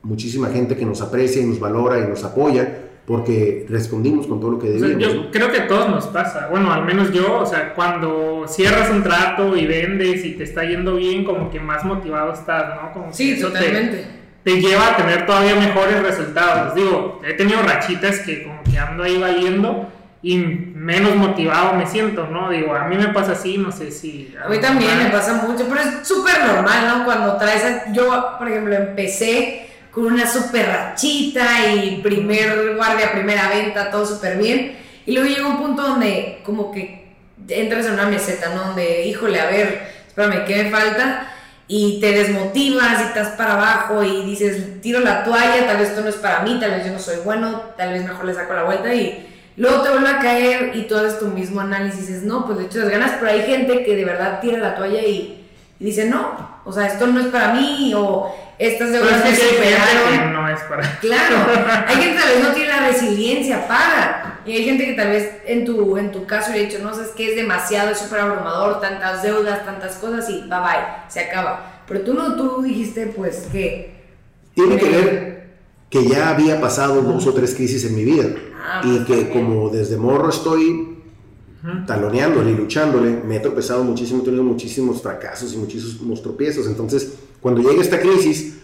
muchísima gente que nos aprecia y nos valora y nos apoya porque respondimos con todo lo que O sea, debíamos. yo ¿no? creo que a todos nos pasa. Bueno, al menos yo, o sea, cuando cierras un trato y vendes y te está yendo bien, como que más motivado estás, ¿no? Como Sí, eso te- totalmente. Te lleva a tener todavía mejores resultados. Digo, he tenido rachitas que como que ando ahí valiendo y menos motivado me siento, ¿no? Digo, a mí me pasa así, no sé si... A mí también me pasa mucho, pero es súper normal, ¿no? Cuando traes, a- yo, por ejemplo, empecé con una súper rachita y primer guardia, primera venta, todo súper bien. Y luego llega un punto donde como que entras en una meseta, ¿no? Donde, híjole, a ver, espérame, ¿qué me falta? Y te desmotivas y estás para abajo y dices, tiro la toalla, tal vez esto no es para mí, tal vez yo no soy bueno, tal vez mejor le saco la vuelta y luego te vuelve a caer y tú haces tu mismo análisis y dices, no, pues de hecho las ganas, pero hay gente que de verdad tira la toalla y, y dice, no, o sea, esto no es para mí o estas Pero deudas me superaron. no es para... Claro, hay gente que tal vez no tiene la resiliencia para. Y hay gente que tal vez en tu, en tu caso le he dicho, no sabes que es demasiado, es súper abrumador, tantas deudas, tantas cosas y bye bye, se acaba. Pero tú no, tú dijiste pues que... Tiene que ver que ya había pasado dos o tres crisis en mi vida Ah, y pues, que como desde morro estoy taloneándole y luchándole, me he tropezado muchísimo, he tenido muchísimos fracasos y muchísimos tropiezos. Entonces, cuando llega esta crisis,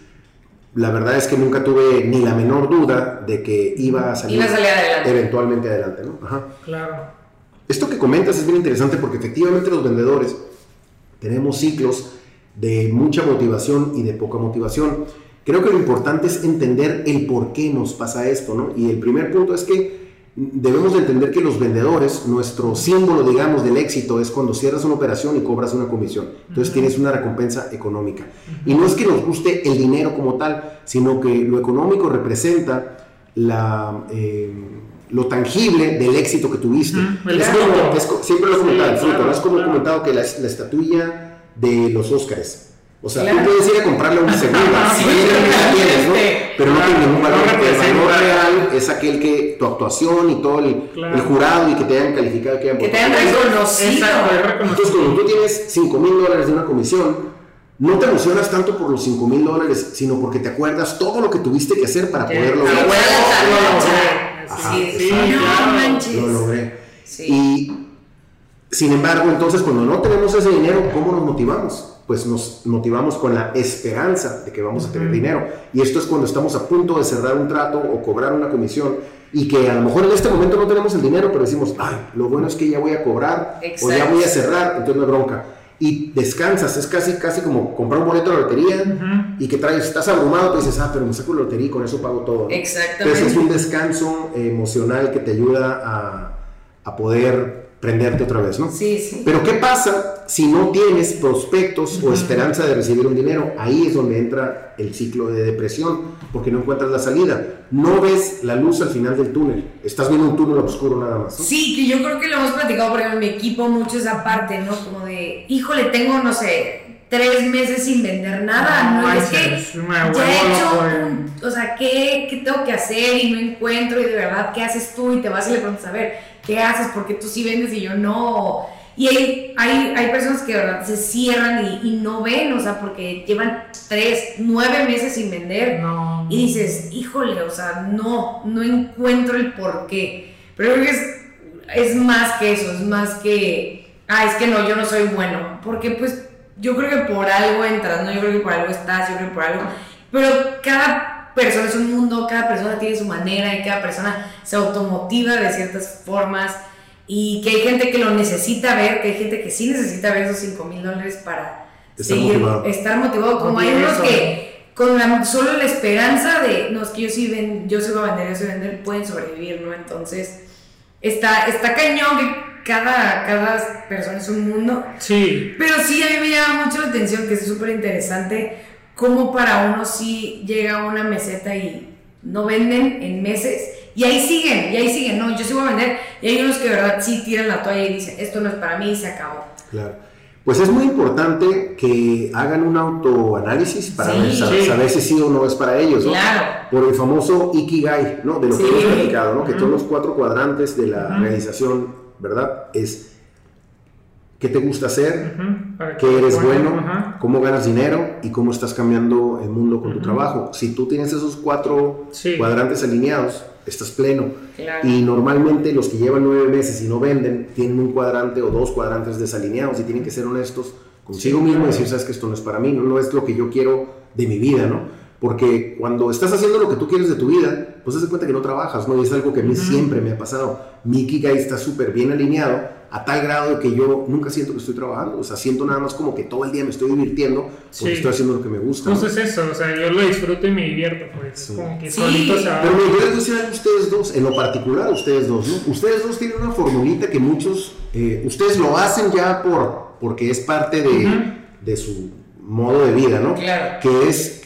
la verdad es que nunca tuve ni la menor duda de que iba a salir, Iba a salir adelante. eventualmente adelante. ¿no? Ajá. Claro. Esto que comentas es bien interesante porque efectivamente los vendedores tenemos ciclos de mucha motivación y de poca motivación. Creo que lo importante es entender el por qué nos pasa esto, ¿no? Y el primer punto es que debemos de entender que los vendedores, nuestro símbolo, digamos, del éxito es cuando cierras una operación y cobras una comisión. Entonces tienes una recompensa económica. Y no es que nos guste el dinero como tal, sino que lo económico representa la... eh, lo tangible del éxito que tuviste. Es como- es siempre lo he Sí, comentado, el fruto, claro, ¿no? Es como he claro. comentado que la, la estatuilla de los Óscares. O sea, Claro. tú puedes ir a comprarle una segunda, Sí, la tienes, ¿no? totalmente. Pero no tiene ningún valor. no el valor real es aquel que tu actuación y todo el, Claro. el jurado y que te hayan calificado, que hayan Que te hayan reconocido. Entonces, cuando tú tienes 5 mil dólares de una comisión, no te emocionas tanto por los 5 mil dólares, sino porque te acuerdas todo lo que tuviste que hacer para poder Ah, lograr. bueno, Sí, lo logré. Sí, sí. Sí. Y sin embargo, entonces cuando no tenemos ese dinero, ¿cómo nos motivamos? Pues nos motivamos con la esperanza de que vamos a tener dinero. Y esto es cuando estamos a punto de cerrar un trato o cobrar una comisión y que a lo mejor en este momento no tenemos el dinero, pero decimos, ay, lo bueno es que ya voy a cobrar o ya voy a cerrar, entonces no hay bronca. Y descansas, es casi, casi como comprar un boleto de lotería Ujú. y que traes, estás abrumado, pues dices, ah, pero me saco la lotería y con eso pago todo. Exactamente. Entonces es un descanso emocional que te ayuda a, a poder prenderte otra vez, ¿no? Sí, sí. Pero ¿qué pasa si no tienes prospectos o esperanza de recibir un dinero? Ahí es donde entra el ciclo de depresión, porque no encuentras la salida. No ves la luz al final del túnel. Estás viendo un túnel oscuro nada más. ¿no? Sí, que yo creo que lo hemos platicado porque en mi equipo mucho esa parte, ¿no? Como de, híjole, tengo, no sé, tres meses sin vender nada. No, es que ya he hecho, o sea, ¿qué, ¿qué, tengo que hacer y no encuentro y de verdad, ¿qué haces tú? Y te vas y le preguntas, a ver, ¿qué haces? Porque tú sí vendes y yo no. Y hay, hay, hay personas que verdad se cierran y, y, no ven, o sea, porque llevan tres, nueve meses sin vender. Y dices, híjole, o sea, no, no encuentro el por qué. Pero creo que es, es más que eso, es más que, ah, es que no, yo no soy bueno. Porque pues yo creo que por algo entras, ¿no? Yo creo que por algo estás, yo creo que por algo. Pero cada persona es un mundo, cada persona tiene su manera y cada persona se automotiva de ciertas formas. Y que hay gente que lo necesita ver, que hay gente que sí necesita ver esos 5 mil dólares para estar seguir, motivado. estar motivado. Como hay unos que con la, solo la esperanza de, no, es que yo sí, ven, yo sí voy a vender, yo sí voy a vender, pueden sobrevivir, ¿no? Entonces, está, está cañón que cada, cada persona es un mundo. Sí. Pero sí, a mí me llama mucho la atención, que es súper interesante, cómo para uno sí llega una meseta y no venden en meses. Y ahí siguen, y ahí siguen, no, yo sí voy a vender. Y hay unos que de verdad sí tiran la toalla y dicen, esto no es para mí y se acabó. Claro. Pues es muy importante que hagan un autoanálisis para saber, si sí o no es para ellos, ¿no? Claro. Por el famoso Ikigai, ¿no? De lo que hemos platicado, ¿no? Que son los cuatro cuadrantes de la realización ¿verdad? Es qué te gusta hacer, qué eres bueno, cómo ganas dinero y cómo estás cambiando el mundo con tu trabajo. Si tú tienes esos cuatro cuadrantes alineados, estás pleno. Y normalmente los que llevan nueve meses y no venden tienen un cuadrante o dos cuadrantes desalineados y tienen que ser honestos consigo mismo y decir, sabes que esto no es para mí, no, no es lo que yo quiero de mi vida, ¿no? Porque cuando estás haciendo lo que tú quieres de tu vida, pues te das cuenta que no trabajas, ¿no? Y es algo que a mí siempre me ha pasado. Mi Ikigai está súper bien alineado a tal grado de que yo nunca siento que estoy trabajando. O sea, siento nada más como que todo el día me estoy divirtiendo porque estoy haciendo lo que me gusta. Entonces es eso, o sea, yo lo disfruto y me divierto, pues. Como que solito se va. Pero me gustaría decir a ustedes dos, en lo particular ustedes dos, ¿no? Ustedes dos tienen una formulita que muchos, eh, ustedes lo hacen ya por, porque es parte de, de su modo de vida, ¿no? Claro. Que es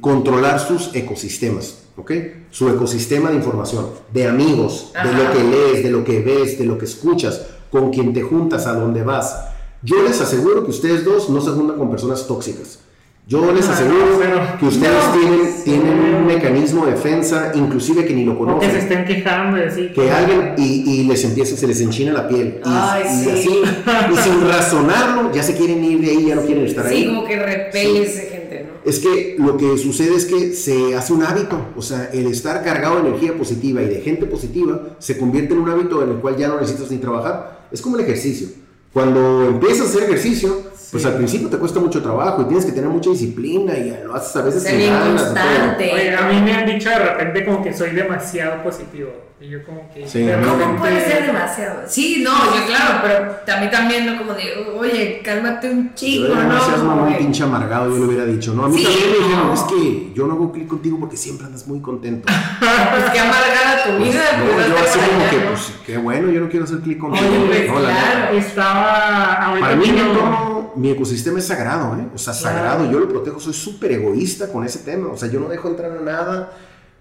controlar sus ecosistemas, ¿ok? Su ecosistema de información, de amigos, de lo que lees, de lo que ves, de lo que escuchas, con quien te juntas, a dónde vas. Yo les aseguro que ustedes dos no se juntan con personas tóxicas. Yo les aseguro que ustedes tienen, tienen un mecanismo de defensa, inclusive que ni lo conocen. que se estén quejando y así. Que alguien, y, les empieza, se les enchina la piel. Y, así, y sin razonarlo, ya se quieren ir de ahí, ya no quieren estar ahí. Sí, como que repeles ¿no? Es que lo que sucede es que se hace un hábito, o sea, el estar cargado de energía positiva y de gente positiva se convierte en un hábito en el cual ya no necesitas ni trabajar. Es como el ejercicio. Cuando empiezas a hacer ejercicio, pues al principio te cuesta mucho trabajo y tienes que tener mucha disciplina y lo haces a veces sin ganas. Oye, a mí me han dicho de repente como que soy demasiado positivo. Y yo como que... Sí, ¿Cómo puede ser demasiado? Sí, no, yo claro, pero también también, ¿no? Como de, oye, cálmate un chico, ¿no? No seas un pinche amargado, yo lo hubiera dicho. No, a mí también me dijeron, es que yo no hago clic contigo porque siempre andas muy contento. pues qué amargada tu vida. Pues, no, yo así como que, pues, qué bueno, yo no quiero hacer clic contigo. Oye, pues, claro. Estaba... Para mí, no mi ecosistema es sagrado, ¿eh? O sea, sagrado, yo lo protejo, soy súper egoísta con ese tema, o sea, yo no dejo entrar a nada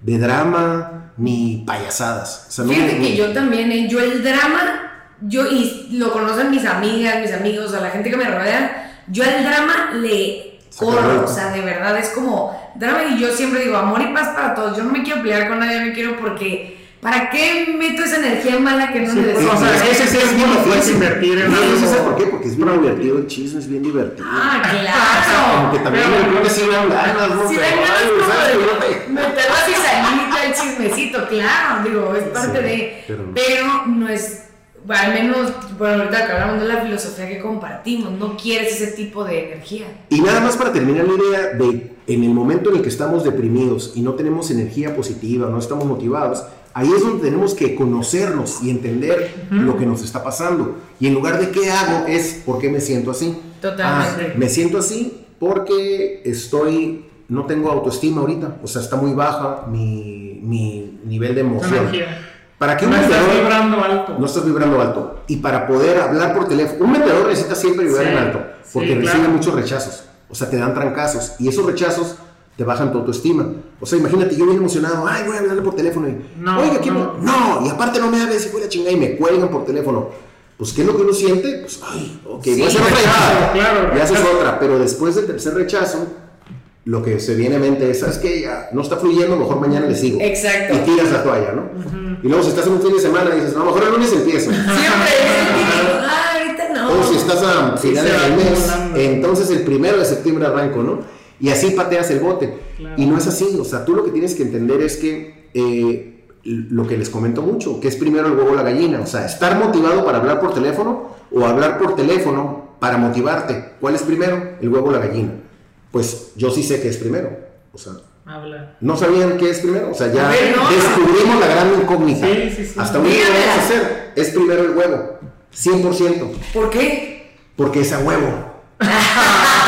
de drama ni payasadas. O sea, Fíjate que yo también, ¿eh? yo el drama, yo, y lo conocen mis amigas, mis amigos, a la gente que me rodea, yo el drama le corro, o sea, de verdad es como drama y yo siempre digo amor y paz para todos, yo no me quiero pelear con nadie, me quiero porque ¿Para qué meto esa energía mala que no sí, necesito? O sea, ese sí es bien difícil invertir en algo. ¿Sabes por qué? Porque es bien divertido el chisme, es bien divertido. Ah, claro. Como que también creo que sí dan ganas, ¿no? Sí dan ganas como meter la cizañita, el chismecito, claro, digo, es parte de... Pero no es al menos, bueno, ahorita que hablamos de la filosofía que compartimos, no quieres ese tipo de energía. Y nada más para terminar la idea de, en el momento en el que estamos deprimidos y no tenemos energía positiva, no estamos motivados, Ahí es donde tenemos que conocernos y entender lo que nos está pasando. Y en lugar de qué hago, es por qué me siento así. Totalmente. Ah, me siento así porque estoy, no tengo autoestima ahorita. O sea, está muy baja mi, mi nivel de emoción. Para que un no estás vibrando alto. No estás vibrando alto. Y para poder hablar por teléfono, un vendedor necesita siempre vibrar en alto. Porque recibe muchos rechazos. O sea, te dan trancazos. Y esos rechazos te bajan tu autoestima. O sea, imagínate, yo bien emocionado, ay, voy a hablarle por teléfono y, no, oiga, ¿quién no. no, y aparte no me hables y fue la chingada y me cuelgan por teléfono. pues ¿qué es lo que uno siente? Pues, ay, ok, Sí, voy a hacer otra llamada. claro. Y haces otra, pero después del tercer rechazo, lo que se viene a mente es, ¿sabes qué? Ya no está fluyendo, mejor mañana le sigo. Exacto. Y tiras la toalla, ¿no? Y luego si estás en un fin de semana dices, no, mejor el lunes empiezo. Siempre ah, ahorita no. O si estás a va del mes, entonces el primero de septiembre arranco, ¿no? Y así pateas el bote. Claro. Y no es así, o sea, tú lo que tienes que entender es que eh, lo que les comento mucho, que es primero el huevo o la gallina, o sea, estar motivado para hablar por teléfono o hablar por teléfono para motivarte. ¿Cuál es primero? El huevo o la gallina. Pues yo sí sé que es primero, o sea, Habla. no sabían qué es primero, o sea, ya A ver, no. descubrimos la gran incógnita. Sí, sí, sí. Hasta lo Dígamela. vamos a hacer, es primero el huevo, 100%, ¿Por qué? porque es a huevo.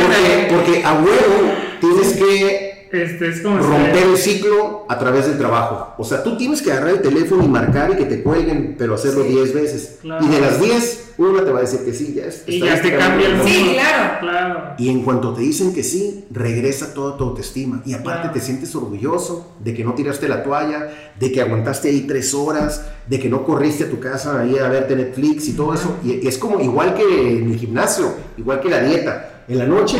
Porque, porque a huevo tienes que Este es como. romper el ciclo a través del trabajo. O sea, tú tienes que agarrar el teléfono y marcar y que te cuelguen, pero hacerlo Sí. 10 veces. Claro. Y de las 10, una te va a decir que sí, ya es. Y ya te cambia el mundo. Sí, claro. Claro. Y en cuanto te dicen que sí, regresa toda tu autoestima. Y aparte Claro. te sientes orgulloso de que no tiraste la toalla, de que aguantaste ahí tres horas, de que no corriste a tu casa ahí a verte Netflix y todo eso. Y y es como igual que en el gimnasio, igual que la dieta. En la noche,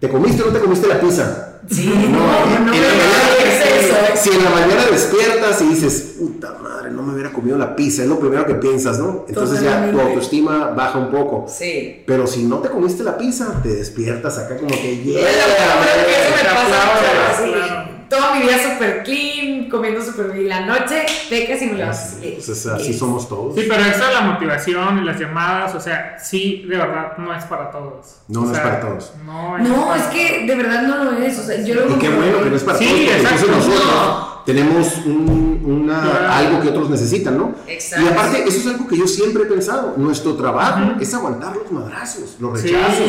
¿te comiste o no te comiste la pizza? Sí, No, no, no, en me la mañana- es eso. Si en la mañana despiertas y dices, puta madre, no me hubiera comido la pizza, es lo primero que piensas, ¿no? Entonces ya tu autoestima baja un poco. Sí. Pero si no te comiste la pizza, te despiertas acá como que, yeah, me pasa mucho, sí. claro. Toda mi vida súper clean, comiendo súper bien. La noche, pecas y me. Así, pues, así somos todos. Sí, pero eso de la motivación y las llamadas, o sea, sí, de verdad, no es para todos. No, O no es para todos. No, es, No, para es que de verdad no lo es. O sea, yo lo Y qué bueno que no es para Sí, todos, exacto. nosotros No. tenemos un- una, Claro. algo que otros necesitan, ¿no? Exacto. Y aparte, eso es algo que yo siempre he pensado. Nuestro trabajo es aguantar los madrazos, los rechazos,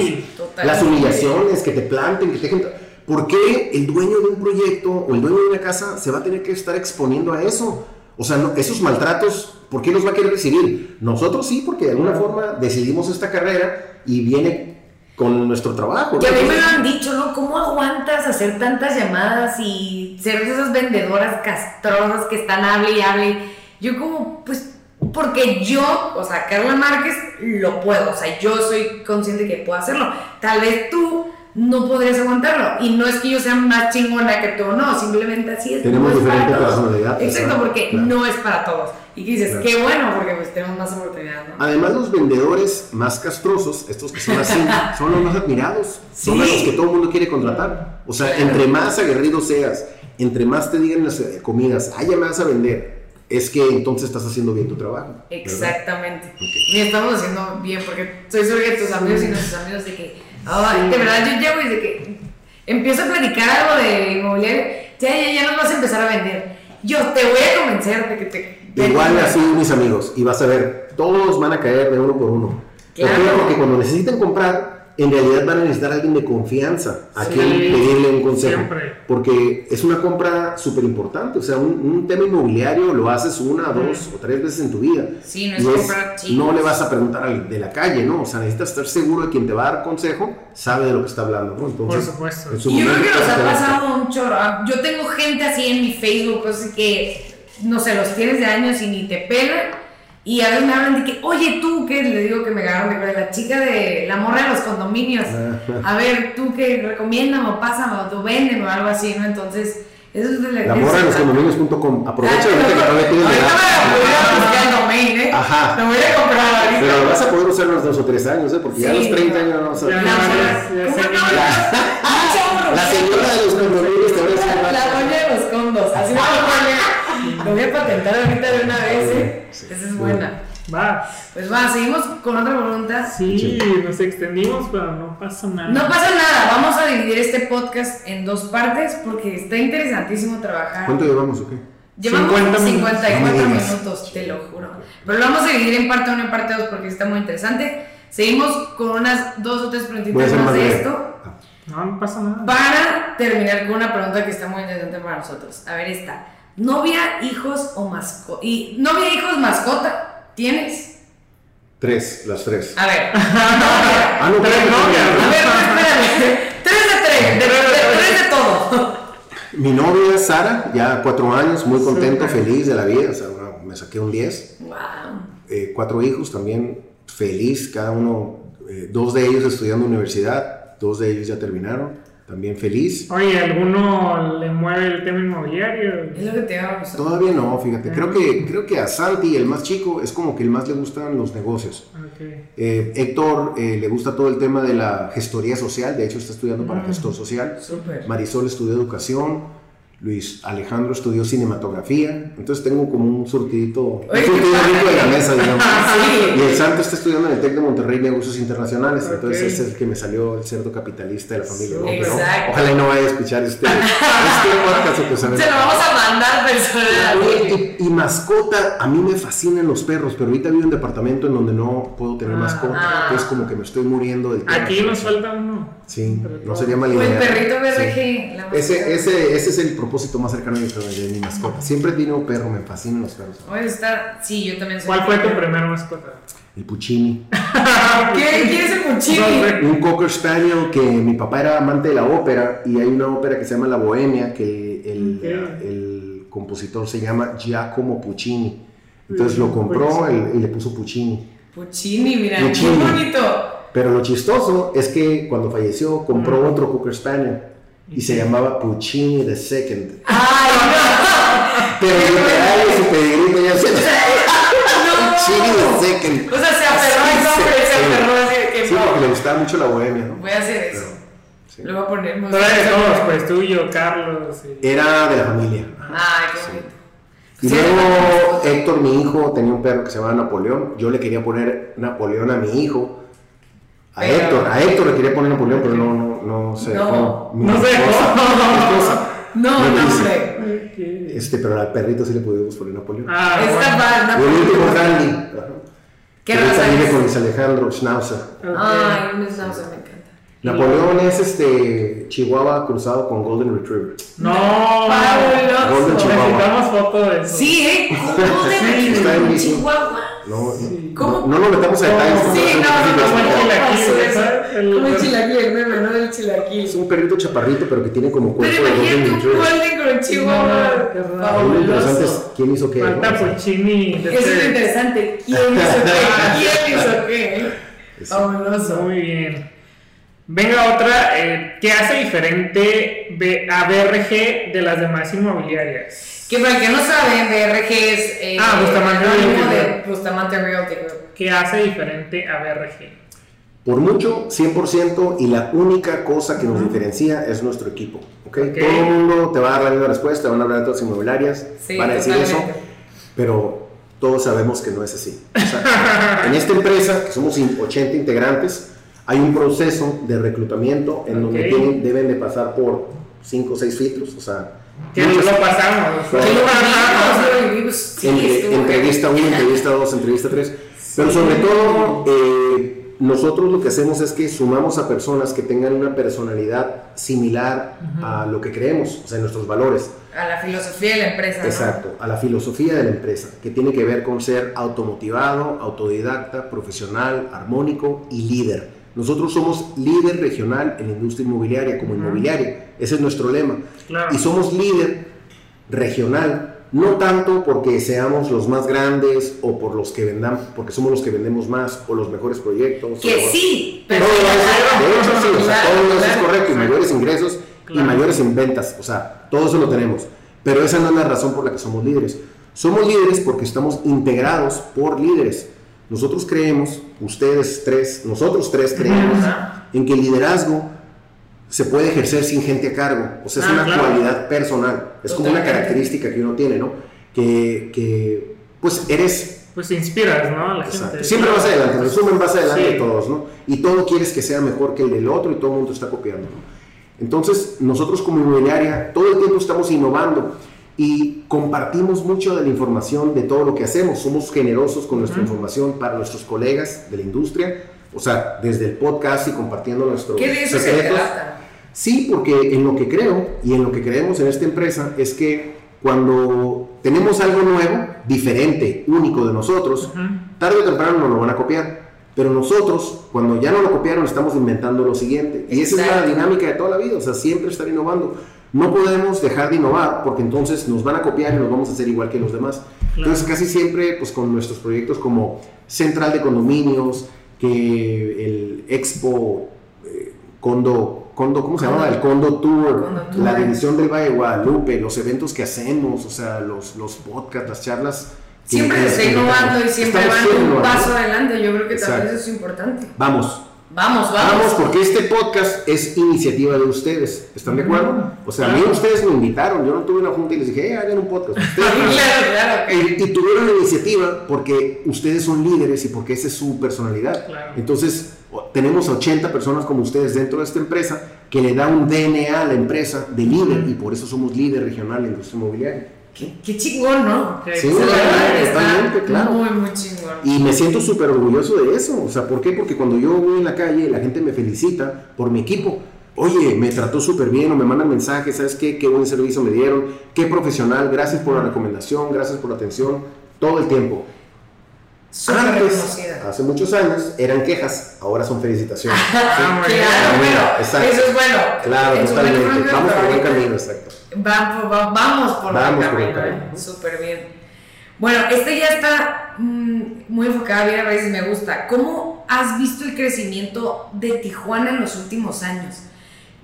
las humillaciones, que te planten, que te dejen... ¿Por qué el dueño de un proyecto o el dueño de una casa se va a tener que estar exponiendo a eso? O sea, no- esos maltratos, ¿por qué los va a querer recibir? Nosotros sí, porque de alguna forma decidimos esta carrera y viene con nuestro trabajo. Y a mí me lo han dicho, ¿no? ¿Cómo aguantas hacer tantas llamadas y ser de esas vendedoras castrosas que están hable y hable? Yo como, pues, porque yo, o sea, Carla Márquez, lo puedo. O sea, yo soy consciente que puedo hacerlo. Tal vez tú no podrías aguantarlo. Y no es que yo sea más chingona que tú, no. Simplemente así es. Tenemos no es para diferente todos. personalidad, Exacto, porque claro. no es para todos. Y dices, Claro. qué bueno, porque pues tenemos más oportunidades, ¿no? Además, los vendedores más castrosos, estos que son así, son los más admirados. Son Sí. a los que todo el mundo quiere contratar. O sea, entre más aguerrido seas, entre más te digan las eh, comidas, haya más a vender, es que entonces estás haciendo bien tu trabajo. ¿verdad? Exactamente. Ni estamos haciendo bien, porque soy que tus amigos y nuestros amigos de que, ay, de verdad yo llego y de que empiezo a platicar algo de inmobiliario, ya, ya, ya nos vas a empezar a vender. Yo te voy a convencer de que te... Igual así mis amigos, y vas a ver, todos van a caer de uno por uno. Claro. Porque cuando necesiten comprar, en realidad van a necesitar a alguien de confianza a Sí, quien pedirle un consejo. siempre. Porque es una compra súper importante. O sea, un, un tema inmobiliario lo haces una, dos o tres veces en tu vida. Sí, no es comprar no le vas a preguntar al de la calle, ¿no? O sea, necesitas estar seguro de quien te va a dar consejo, sabe de lo que está hablando, ¿no? Entonces, Por supuesto. en su Y yo creo que nos ha pasado un chorro. Ah, Yo tengo gente así en mi Facebook, cosas que, no sé, los tienes de años y ni te pelan. Y a veces me hablan de que, oye, tú, que le digo que me agarraron de la chica de la morra de los condominios. A ver, tú que recomiéndame o pásame o tú véndeme o algo así, ¿no? Entonces, eso es de la La morra de los condominios.com. Aprovecha ahorita que todavía tienes Ahorita edad. me voy a buscar el domain, ¿eh? Ajá. Lo voy a comprar ahorita. Pero lo vas a poder usar unos dos o tres años, ¿eh? Porque ya a los Sí. 30 años no vas a La señora de los condominios te va a decir La, la doña de los condos. Así me. Lo voy a patentar ahorita de una vez, ¿eh? Esa es buena. Va. Pues va, seguimos con otra pregunta. Sí, nos extendimos, pero no pasa nada. No pasa nada, vamos a dividir este podcast en dos partes porque está interesantísimo trabajar. ¿Cuánto llevamos o qué? Llevamos 50 minutos. 54 No me digas. minutos, te lo juro. Pero lo vamos a dividir en parte 1 y parte 2 porque está muy interesante. Seguimos con unas dos o tres preguntitas más de esto No, no pasa nada. para terminar con una pregunta que está muy interesante para nosotros. A ver, esta. ¿Novia, hijos o mascota? ¿Y novia, hijos, mascota? ¿Tienes? Tres, las tres. A ver. novia. Ah, no, Tres novias. A ver, espérame. Tres de tres, de, de- de- tres de todo. Mi novia Sara, ya cuatro años, muy contento, feliz de la vida, o sea, me saqué un 10. Wow. Eh, cuatro hijos también, feliz, cada uno, eh, dos de ellos estudiando universidad, dos de ellos ya terminaron, también feliz. Oye, ¿alguno le mueve el tema inmobiliario? Es lo que te iba a. Todavía no, fíjate, creo que, creo que a Santi, el más chico, es como que el más le gustan los negocios. Eh, Héctor eh, le gusta todo el tema de la gestoría social, de hecho está estudiando para gestor social. Marisol estudió educación, Luis Alejandro estudió cinematografía, entonces tengo como un surtidito, un rico de la mesa, digamos. Sí. Y el Santo está estudiando en el TEC de Monterrey Negocios Internacionales, Ok. entonces ese es el que me salió el cerdo capitalista de la familia. ¿no? Pero ojalá y no vaya a escuchar este, este podcast, pues, a ver. Se lo vamos a mandar personal. Y, y mascota, a mí me fascinan los perros, pero ahorita vivo en un departamento en donde no puedo tener Ah. mascota, Ah. entonces como que me estoy muriendo del tema. Aquí nos falta uno. Sí, Pero no sería mala O el idea. perrito Sí. BRG. mascota. Ese, ese, ese es el propósito más cercano de mi, de mi mascota. Siempre tenido un perro, me fascinan los perros. Oye, está. Sí, yo también soy. ¿Cuál fue tu primera mascota? El Puccini. ¿Qué? ¿Quién es el Puccini? Un Cocker Spaniel que mi papá era amante de la ópera y hay una ópera que se llama La Bohemia que el, Ok. el compositor se llama Giacomo Puccini. Entonces lo Mm, compró y, y le puso Puccini. Puccini, mira, Puccini. qué bonito. Pero lo chistoso es que cuando falleció compró Mm. otro Cocker Spaniel y se llamaba Puccini the Second. Ay, Pero literal su pedigrí ya se no. Puccini the Second. O sea, se aferró al nombre, se aferró así de que Sí, no. porque le gustaba mucho la bohemia, ¿no? Voy a hacer eso. Sí. Lo voy a poner No era de todos, pues tú y yo, Carlos. y- Era de la familia. Ay, qué bonito. Y Sí, luego Héctor, mi hijo, tenía un perro que se llamaba Napoleón. Yo le quería poner Napoleón a mi hijo. A Pero- Héctor, a Héctor le quería poner Napoleón, pero no, no, no se No. dejó. Mi No se dejó. esposa- mi esposa. No, No no. Ok. Este, pero al perrito sí le pudimos poner Napoleón. Ah, Está mal, y el último no. Randy. Ajá. ¿Qué raza vive es? con Luis Alejandro Schnauzer. Ay, un schnauzer me encanta. Napoleón es este Chihuahua cruzado con Golden Retriever. No. Golden Chihuahua. Necesitamos foto de eso. Sí, ¿eh? ¿Cómo Sí, de está en un bici. Chihuahua? No, Sí. ¿Cómo? no nos metamos a porque Sí, es no, no, no, como el chilaquil. El- Como el chilaquil, el meme, ¿no? Del chilaquil. Es un perrito chaparrito, pero que tiene como cuerpo de Golden imagínate un golden con chihuahua. Lo interesante es Fabuloso. quién hizo qué. Falta Puccini. de Eso es lo este- interesante. ¿Quién hizo qué? ¿Quién hizo qué? Fabuloso. Muy bien. Venga otra, eh, ¿qué hace diferente a BRG de las demás inmobiliarias? Que para el que no sabe, BRG es eh, Ah, Bustamante Realty de. Bustamante Realty Group. ¿Qué hace diferente a BRG? Por mucho, 100%, y la única cosa que nos diferencia es nuestro equipo. ¿okay? Ok. Todo el mundo te va a dar la misma respuesta, van a hablar de otras inmobiliarias, Sí, van a decir totalmente. eso, pero todos sabemos que no es así. O sea, en esta empresa, que somos in- 80 integrantes, hay un proceso de reclutamiento en donde Ok. tienen- deben de pasar por 5 o 6 filtros, o sea, Que muchas- lo pasamos. Sí. Lo vivimos, lo vivimos. Sí, entre- estuvo entrevista 1, entrevista 2, entrevista 3. Pero sobre todo, eh, nosotros lo que hacemos es que sumamos a personas que tengan una personalidad similar a lo que creemos, o sea, nuestros valores. A la filosofía de la empresa. ¿no? Exacto, a la filosofía de la empresa, que tiene que ver con ser automotivado, autodidacta, profesional, armónico y líder. Nosotros somos líder regional en la industria inmobiliaria como inmobiliaria, ese es nuestro lema. Claro. Y somos líder regional, no tanto porque seamos los más grandes o por los que vendan, porque somos los que vendemos más o los mejores proyectos. Que o- sí, Todo pero. eso, de hecho, sí, o sea, todo eso es correcto, y mayores ingresos Claro. y mayores en ventas, o sea, todo eso lo tenemos. Pero esa no es la razón por la que somos líderes. Somos líderes porque estamos integrados por líderes. Nosotros creemos, ustedes tres, nosotros tres creemos en que el liderazgo se puede ejercer sin gente a cargo. O sea, es Ah, una claro. cualidad personal. Es como una característica que uno tiene, ¿no? Que, que pues eres Pues inspiras, ¿no? A la Exacto. gente. Siempre vas adelante, en resumen vas adelante Sí. de todos, ¿no? Y todo quieres que sea mejor que el del otro y todo el mundo está copiando, ¿no? Entonces, nosotros como inmobiliaria todo el tiempo estamos innovando y compartimos mucho de la información de todo lo que hacemos. Somos generosos con nuestra información para nuestros colegas de la industria, o sea, desde el podcast y compartiendo nuestros ¿Qué de eso se secretos. trata? Sí, porque en lo que creo y en lo que creemos en esta empresa es que cuando tenemos algo nuevo, diferente, único de nosotros, Ujú. tarde o temprano nos lo van a copiar. Pero nosotros, cuando ya no lo copiaron, estamos inventando lo siguiente. Y esa es la dinámica de toda la vida, o sea, siempre estar innovando. No podemos dejar de innovar porque entonces nos van a copiar y nos vamos a hacer igual que los demás. Entonces casi siempre pues con nuestros proyectos como Central de Condominios, que el Expo eh, Condo, Condo, ¿cómo se llama? El Condo Tour, la división del Valle de Guadalupe, los eventos que hacemos, o sea, los, los podcasts, las charlas. Siempre se está innovando y siempre van un paso adelante. Yo creo que también eso es importante. Vamos, Vamos, vamos. Vamos, porque este podcast es iniciativa de ustedes. ¿Están de acuerdo? O sea, a mí ustedes me invitaron. Yo no tuve una junta y les dije, eh, hagan un podcast. claro, claro. Y, tuvieron la iniciativa porque ustedes son líderes y porque esa es su personalidad. Entonces, tenemos 80 personas como ustedes dentro de esta empresa que le da un DNA a la empresa de líder y por eso somos líder regional en la industria inmobiliaria. Qué, chingón, ¿no? Sí, totalmente, claro. Muy, muy chingón. Y me siento súper orgulloso de eso. O sea, ¿por qué? Porque cuando yo voy en la calle, la gente me felicita por mi equipo. Oye, me trató súper bien o me mandan mensajes, ¿sabes qué? Qué buen servicio me dieron, qué profesional, gracias por la recomendación, gracias por la atención, todo el tiempo. Antes, hace muchos años, eran quejas, ahora son felicitaciones. Ah, claro, eso es bueno. Claro, totalmente. Vamos por buen camino, exacto. vamos por buen camino, ¿eh? súper bien. Bueno, este ya está mm, muy enfocado bien a veces me gusta. ¿Cómo has visto el crecimiento de Tijuana en los últimos años?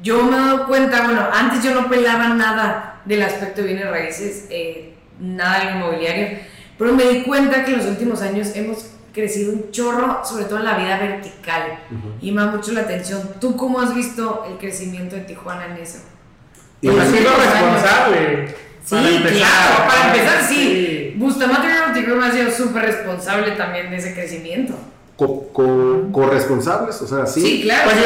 Yo me he dado cuenta, bueno, antes yo no pelaba nada del aspecto de bienes raíces, eh, nada del inmobiliario pero me di cuenta que en los últimos años hemos crecido un chorro, sobre todo en la vida vertical. Y me da mucho la atención. ¿Tú cómo has visto el crecimiento de Tijuana en eso? Y ha sido responsable. Sí, claro, para empezar, sí. Bustamante Group ha sido súper responsable también de ese crecimiento. ¿Corresponsables? o sea, sí. Sí, claro. Pues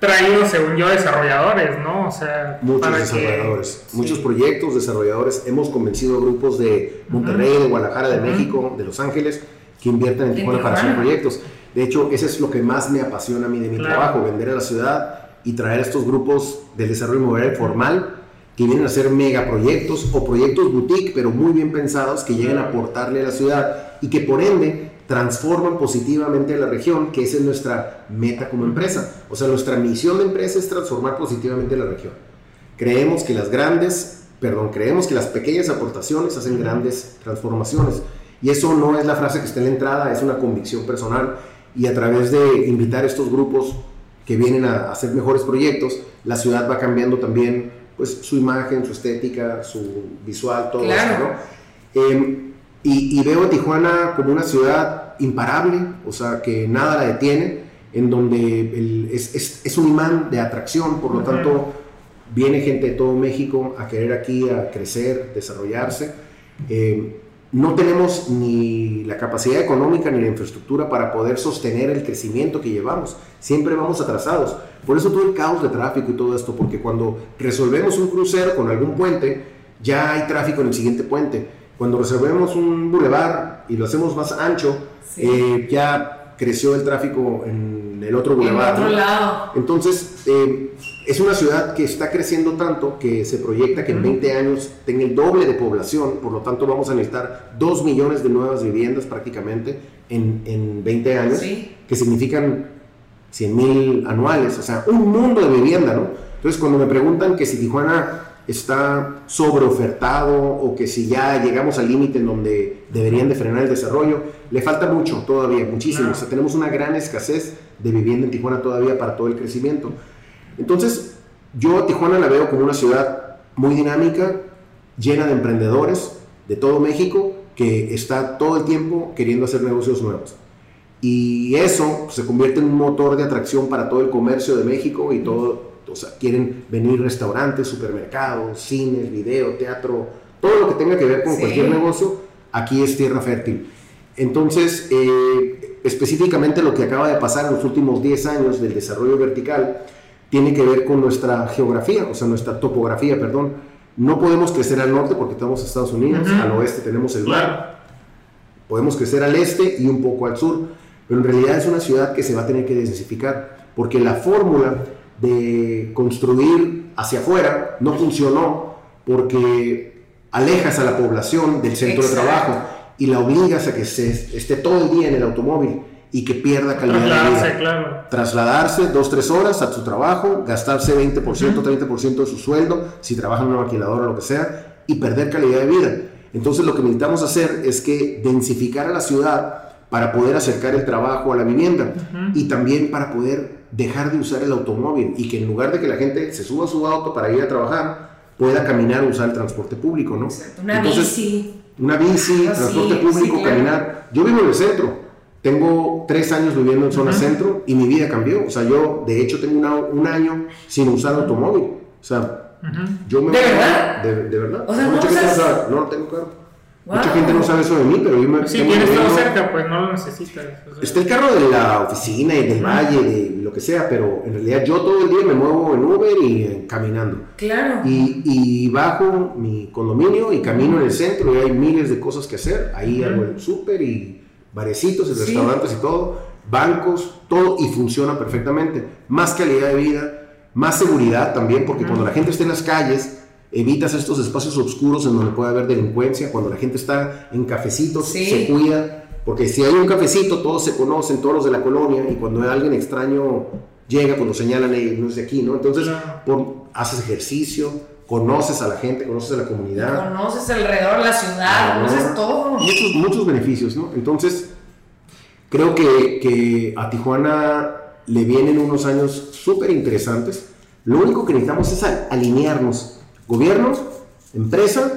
traído, según yo, desarrolladores, ¿no? O sea, muchos desarrolladores, muchos proyectos, desarrolladores. Hemos convencido a grupos de Monterrey, de Guadalajara, de México, de Los Ángeles, que inviertan en Tijuana para hacer proyectos. De hecho, eso es lo que más me apasiona a mí de mi trabajo, vender a la ciudad y traer a estos grupos del desarrollo inmobiliario formal que vienen a hacer megaproyectos o proyectos boutique, pero muy bien pensados, que lleguen a aportarle a la ciudad y que por ende transforman positivamente la región, que esa es nuestra meta como empresa. O sea, nuestra misión de empresa es transformar positivamente la región. Creemos que las grandes, perdón, creemos que las pequeñas aportaciones hacen grandes transformaciones. Y eso no es la frase que está en la entrada, es una convicción personal. Y a través de invitar a estos grupos que vienen a hacer mejores proyectos, la ciudad va cambiando también pues, su imagen, su estética, su visual, todo eso. ¿no? Em, y, veo a Tijuana como una ciudad imparable, o sea, que nada la detiene, en donde es, es, un imán de atracción, por lo tanto, viene gente de todo México a querer aquí, a crecer, desarrollarse. Eh, no tenemos ni la capacidad económica ni la infraestructura para poder sostener el crecimiento que llevamos. Siempre vamos atrasados. Por eso todo el caos de tráfico y todo esto, porque cuando resolvemos un crucero con algún puente, ya hay tráfico en el siguiente puente cuando resolvemos un bulevar y lo hacemos más ancho, eh, ya creció el tráfico en el otro bulevar. En otro lado. Entonces, eh, es una ciudad que está creciendo tanto que se proyecta que en 20 años tenga el doble de población, por lo tanto vamos a necesitar 2 millones de nuevas viviendas prácticamente en, en 20 años, que significan 100 mil anuales, o sea, un mundo de vivienda, ¿no? Entonces, cuando me preguntan que si Tijuana está sobreofertado o que si ya llegamos al límite en donde deberían de frenar el desarrollo, le falta mucho todavía, muchísimo. O sea, tenemos una gran escasez de vivienda en Tijuana todavía para todo el crecimiento. Entonces, yo a Tijuana la veo como una ciudad muy dinámica, llena de emprendedores de todo México, que está todo el tiempo queriendo hacer negocios nuevos. Y eso se convierte en un motor de atracción para todo el comercio de México y todo o sea, quieren venir restaurantes, supermercados, cines, video, teatro, todo lo que tenga que ver con cualquier negocio, aquí es tierra fértil. Entonces, eh, específicamente lo que acaba de pasar en los últimos 10 años del desarrollo vertical tiene que ver con nuestra geografía, o sea, nuestra topografía, perdón. No podemos crecer al norte porque estamos en Estados Unidos, al oeste tenemos el mar, podemos crecer al este y un poco al sur, pero en realidad es una ciudad que se va a tener que densificar, porque la fórmula de construir hacia afuera no funcionó porque alejas a la población del centro de trabajo y la obligas a que se esté todo el día en el automóvil y que pierda calidad de vida. claro. Trasladarse dos, tres horas a su trabajo, gastarse 20%, 30% de su sueldo, si trabaja en una maquiladora o lo que sea, y perder calidad de vida. Entonces lo que necesitamos hacer es que densificar a la ciudad para poder acercar el trabajo a la vivienda y también para poder dejar de usar el automóvil y que en lugar de que la gente se suba a su auto para ir a trabajar, pueda caminar o usar el transporte público, ¿no? Exacto, Una Entonces, bici. una bici, Ah, transporte sí, público, sí, claro. caminar. Yo vivo en el centro. Tengo tres años viviendo en zona centro y mi vida cambió. O sea, yo de hecho tengo una- un año sin usar automóvil. O sea, yo me... ¿De verdad? De, de verdad. O sea, ¿no. No, no tengo carro. Mucha Wow. gente no sabe eso de mí, pero yo me... Si tengo tienes todo cerca, pues no lo necesitas. o sea. Está el carro de la oficina y del valle, de lo que sea, pero en realidad yo todo el día me muevo en Uber y eh, caminando. Claro. Y, y bajo mi condominio y camino en el centro y hay miles de cosas que hacer. Ahí Ujú. hago el súper y barecitos, y Sí. restaurantes y todo, bancos, todo y funciona perfectamente. Más calidad de vida, más seguridad también, porque cuando la gente está en las calles, evitas estos espacios oscuros en donde puede haber delincuencia. Cuando la gente está en cafecitos, Sí. se cuida. Porque si hay un cafecito, todos se conocen, todos los de la colonia, y cuando alguien extraño llega, cuando señalan, "Ey, no es de aquí, ¿no? Entonces, por- haces ejercicio, conoces a la gente, conoces a la comunidad. Conoces alrededor la ciudad, Amor. conoces todo. Muchos, muchos beneficios, ¿no? Entonces, creo que, que a Tijuana le vienen unos años súper interesantes. Lo único que necesitamos es alinearnos. Gobierno, empresa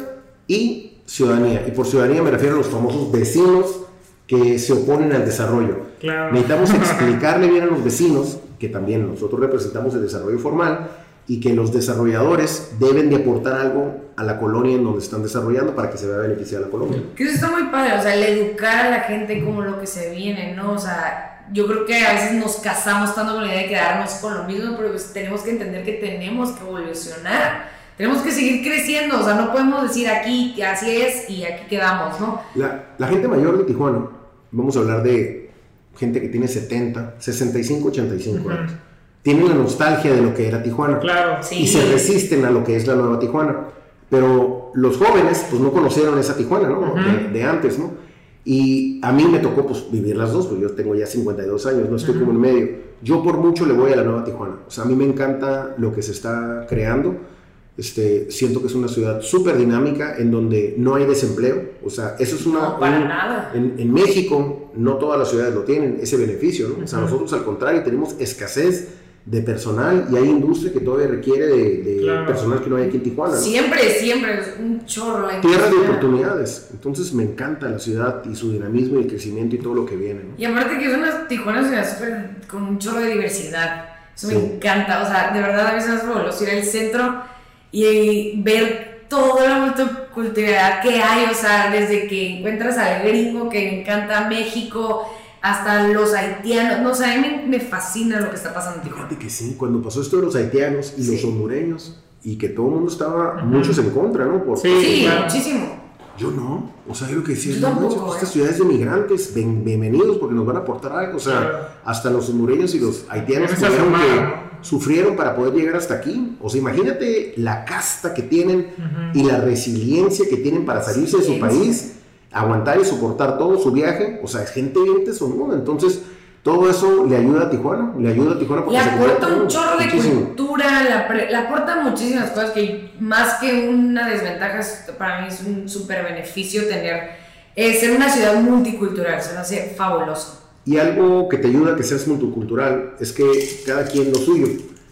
y ciudadanía. Y por ciudadanía me refiero a los famosos vecinos que se oponen al desarrollo. Claro. Necesitamos explicarle bien a los vecinos, que también nosotros representamos el desarrollo formal, y que los desarrolladores deben de aportar algo a la colonia en donde están desarrollando para que se vea beneficiada la colonia. Que eso está muy padre, o sea, el educar a la gente como lo que se viene, ¿no? O sea, yo creo que a veces nos casamos tanto con la idea de quedarnos con lo mismo, pero pues tenemos que entender que tenemos que evolucionar, tenemos que seguir creciendo, o sea, no podemos decir aquí que así es y aquí quedamos, ¿no? La, la gente mayor de Tijuana, vamos a hablar de gente que tiene 70, 65, 85 Ujú. años, tienen la nostalgia de lo que era Tijuana Claro. Sí. y se resisten a lo que es la nueva Tijuana. Pero los jóvenes, pues no conocieron esa Tijuana, ¿no? Ujú. de, de antes, ¿no? Y a mí me tocó, pues, vivir las dos, porque yo tengo ya 52 años, no estoy Ujú. como en medio. Yo por mucho le voy a la nueva Tijuana. O sea, a mí me encanta lo que se está creando. Este, siento que es una ciudad súper dinámica en donde no hay desempleo. O sea, eso es una... No, para un- nada. en, en México no todas las ciudades lo tienen, ese beneficio, ¿no? O sea, nosotros al contrario tenemos escasez de personal y hay industria que todavía requiere de, de Claro. personal que no hay aquí en Tijuana. ¿no? Siempre, siempre, es un chorro. Tierra de oportunidades. Entonces me encanta la ciudad y su dinamismo y el crecimiento y todo lo que viene. ¿no? Y aparte que es una Tijuana ciudad súper con un chorro de diversidad. Eso Sí. me encanta. O sea, de verdad a veces es fabuloso ir al centro y ver toda la multiculturalidad que hay. O sea, desde que encuentras al gringo que le encanta México hasta los haitianos. No, o sea, a mí me, me fascina lo que está pasando en Tijuana. Fíjate que sí, cuando pasó esto de los haitianos y los hondureños y que todo el mundo estaba, muchos en contra, ¿no? Por- Sí, Sí, claro. muchísimo. Yo no, o sea, yo lo que decía, no, tampoco, manches, ¿eh? estas ciudades de migrantes, ven- bienvenidos porque nos van a aportar algo, o sea, hasta los hondureños y los haitianos tuvieron. Sufrieron para poder llegar hasta aquí, o sea, imagínate la casta que tienen y la resiliencia que tienen para salirse de su país, aguantar y soportar todo su viaje, o sea, es gente bien tesonuda, entonces todo eso le ayuda a Tijuana, le ayuda a Tijuana Le porque se aporta un chorro de muchísimo. cultura, le, le aporta muchísimas cosas que más que una desventaja, es- para mí es un súper beneficio tener, eh, ser una ciudad multicultural, se me hace fabuloso. Y algo que te ayuda a que seas multicultural es que cada quien lo suyo.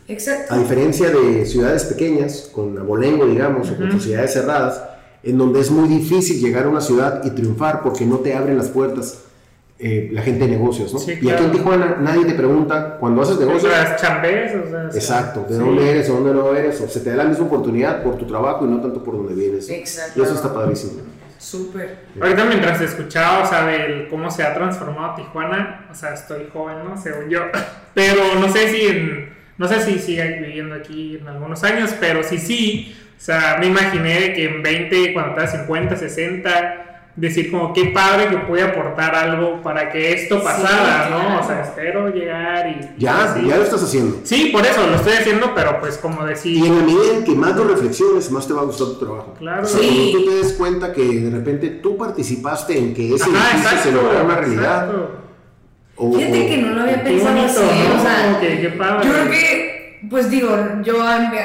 Exacto. A diferencia de ciudades pequeñas, con abolengo, digamos, o con sociedades cerradas, en donde es muy difícil llegar a una ciudad y triunfar porque no te abren las puertas eh, la gente de negocios, ¿no? Sí, Y aquí claro. en Tijuana nadie te pregunta, cuando haces negocios, sea, chambés, o sea, exacto, de sí. dónde eres o dónde no eres, o se te da la misma oportunidad por tu trabajo y no tanto por donde vienes. Exacto. Y eso está padrísimo. Súper. Ahorita mientras escuchaba, o sea, del cómo se ha transformado Tijuana, o sea, estoy joven, ¿no? Según yo. Pero no sé si no sé si siga viviendo aquí en algunos años, pero si sí, o sea, me imaginé que en 20, cuando estaba 50, 60, decir como qué padre que pude aportar algo para que esto Sí, pasara, ¿no? claro. O sea, espero llegar y... y Ya, así. ya lo estás haciendo. Sí, por eso lo estoy haciendo, pero pues como Y decir, en la medida en que más lo reflexiones, más te va a gustar tu trabajo. claro. O sea, Sí. cuando tú te des cuenta que de repente tú participaste en que ese Ajá, edificio se exacto, lograra una realidad, exacto. O- Fíjate que no lo había pensado bonito, así, ¿no? o sea, Qué- qué padre. yo creo que, pues digo, yo,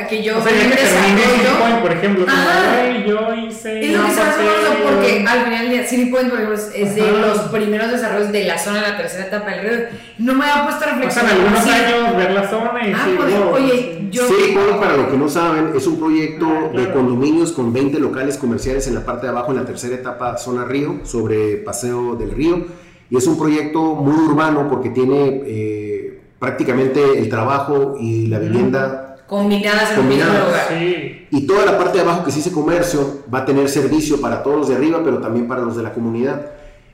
que yo O sea, desarrollo, Point, por ejemplo, como, Ajá. "Ay, yo hice. Es lo no que se hace porque yo-". al final del día City Point, por ejemplo, es- de Ajá. los primeros desarrollos de la zona de la tercera etapa del río. No me había puesto a Pasan reflexionar. algunos así. años ver la zona y Ah, sí, pues, wow, oye, sí. yo. City Point, para los que no saben, es un proyecto Ah, claro. de condominios con 20 locales comerciales en la parte de abajo, en la tercera etapa, zona río, sobre Paseo del Río. Y es un proyecto muy urbano porque tiene eh, prácticamente el trabajo y la vivienda. Combinadas en un mismo Combinadas, lugar. Sí, Y toda la parte de abajo que se dice comercio va a tener servicio para todos los de arriba, pero también para los de la comunidad.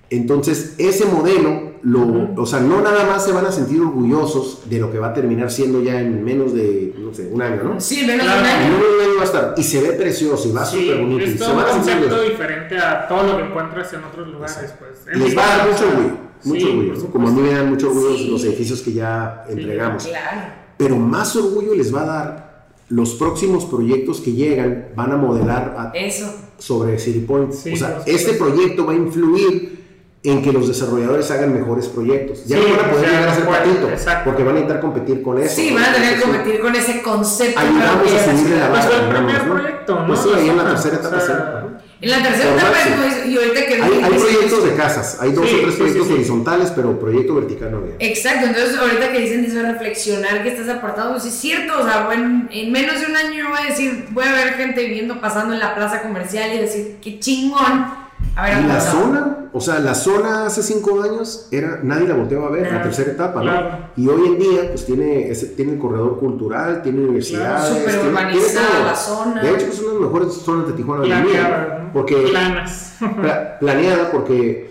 Entonces, ese modelo, lo, o sea, no nada más se van a sentir orgullosos de lo que va a terminar siendo ya en menos de, no sé, un año, ¿no? Sí, menos Claro. de un En año. menos de un año va a estar. Y se ve precioso y va sí, súper bonito. y es se todo un a sentir concepto diferente a todo lo que encuentras en otros lugares. Pues. Les va a dar mucho orgullo, mucho Sí, orgullo. por Como a mí me dan mucho orgullo Sí. los edificios que ya Sí, entregamos. Claro. Pero más orgullo les va a dar los próximos proyectos que llegan, van a modelar a- Eso. sobre City Point. Sí, o sea, este proyecto va a influir en que los desarrolladores hagan mejores proyectos. Ya Sí, no van a poder o sea, llegar a ser no patito, exacto. porque van a intentar competir con eso. Sí, ¿no? van a tener que competir con ese concepto. Ayudamos a subirle la Pues vara. fue el primer ¿no? proyecto, ¿no? Pues sí, ahí en la O sea, tercera etapa. En la tercera etapa, pues, y ahorita que Hay, hay proyectos de casas, hay dos Sí, o tres proyectos sí, sí. horizontales, pero proyecto vertical no había. Exacto, entonces ahorita que dicen eso de reflexionar que estás apartado, pues es cierto, o sea, bueno, en menos de un año yo voy a decir, voy a ver gente viviendo, pasando en la plaza comercial y decir, qué chingón haber Y la zona, o sea, la zona hace cinco años era nadie la volteaba a ver, la Claro, tercera etapa, ¿no? claro. Y hoy en día, pues tiene, ese, tiene el corredor cultural, tiene universidades, Súper tiene- tiene urbanizada todo. la zona. De hecho, es una de las mejores zonas de Tijuana planeadas, ¿no? Porque Planas. pla- planeada, porque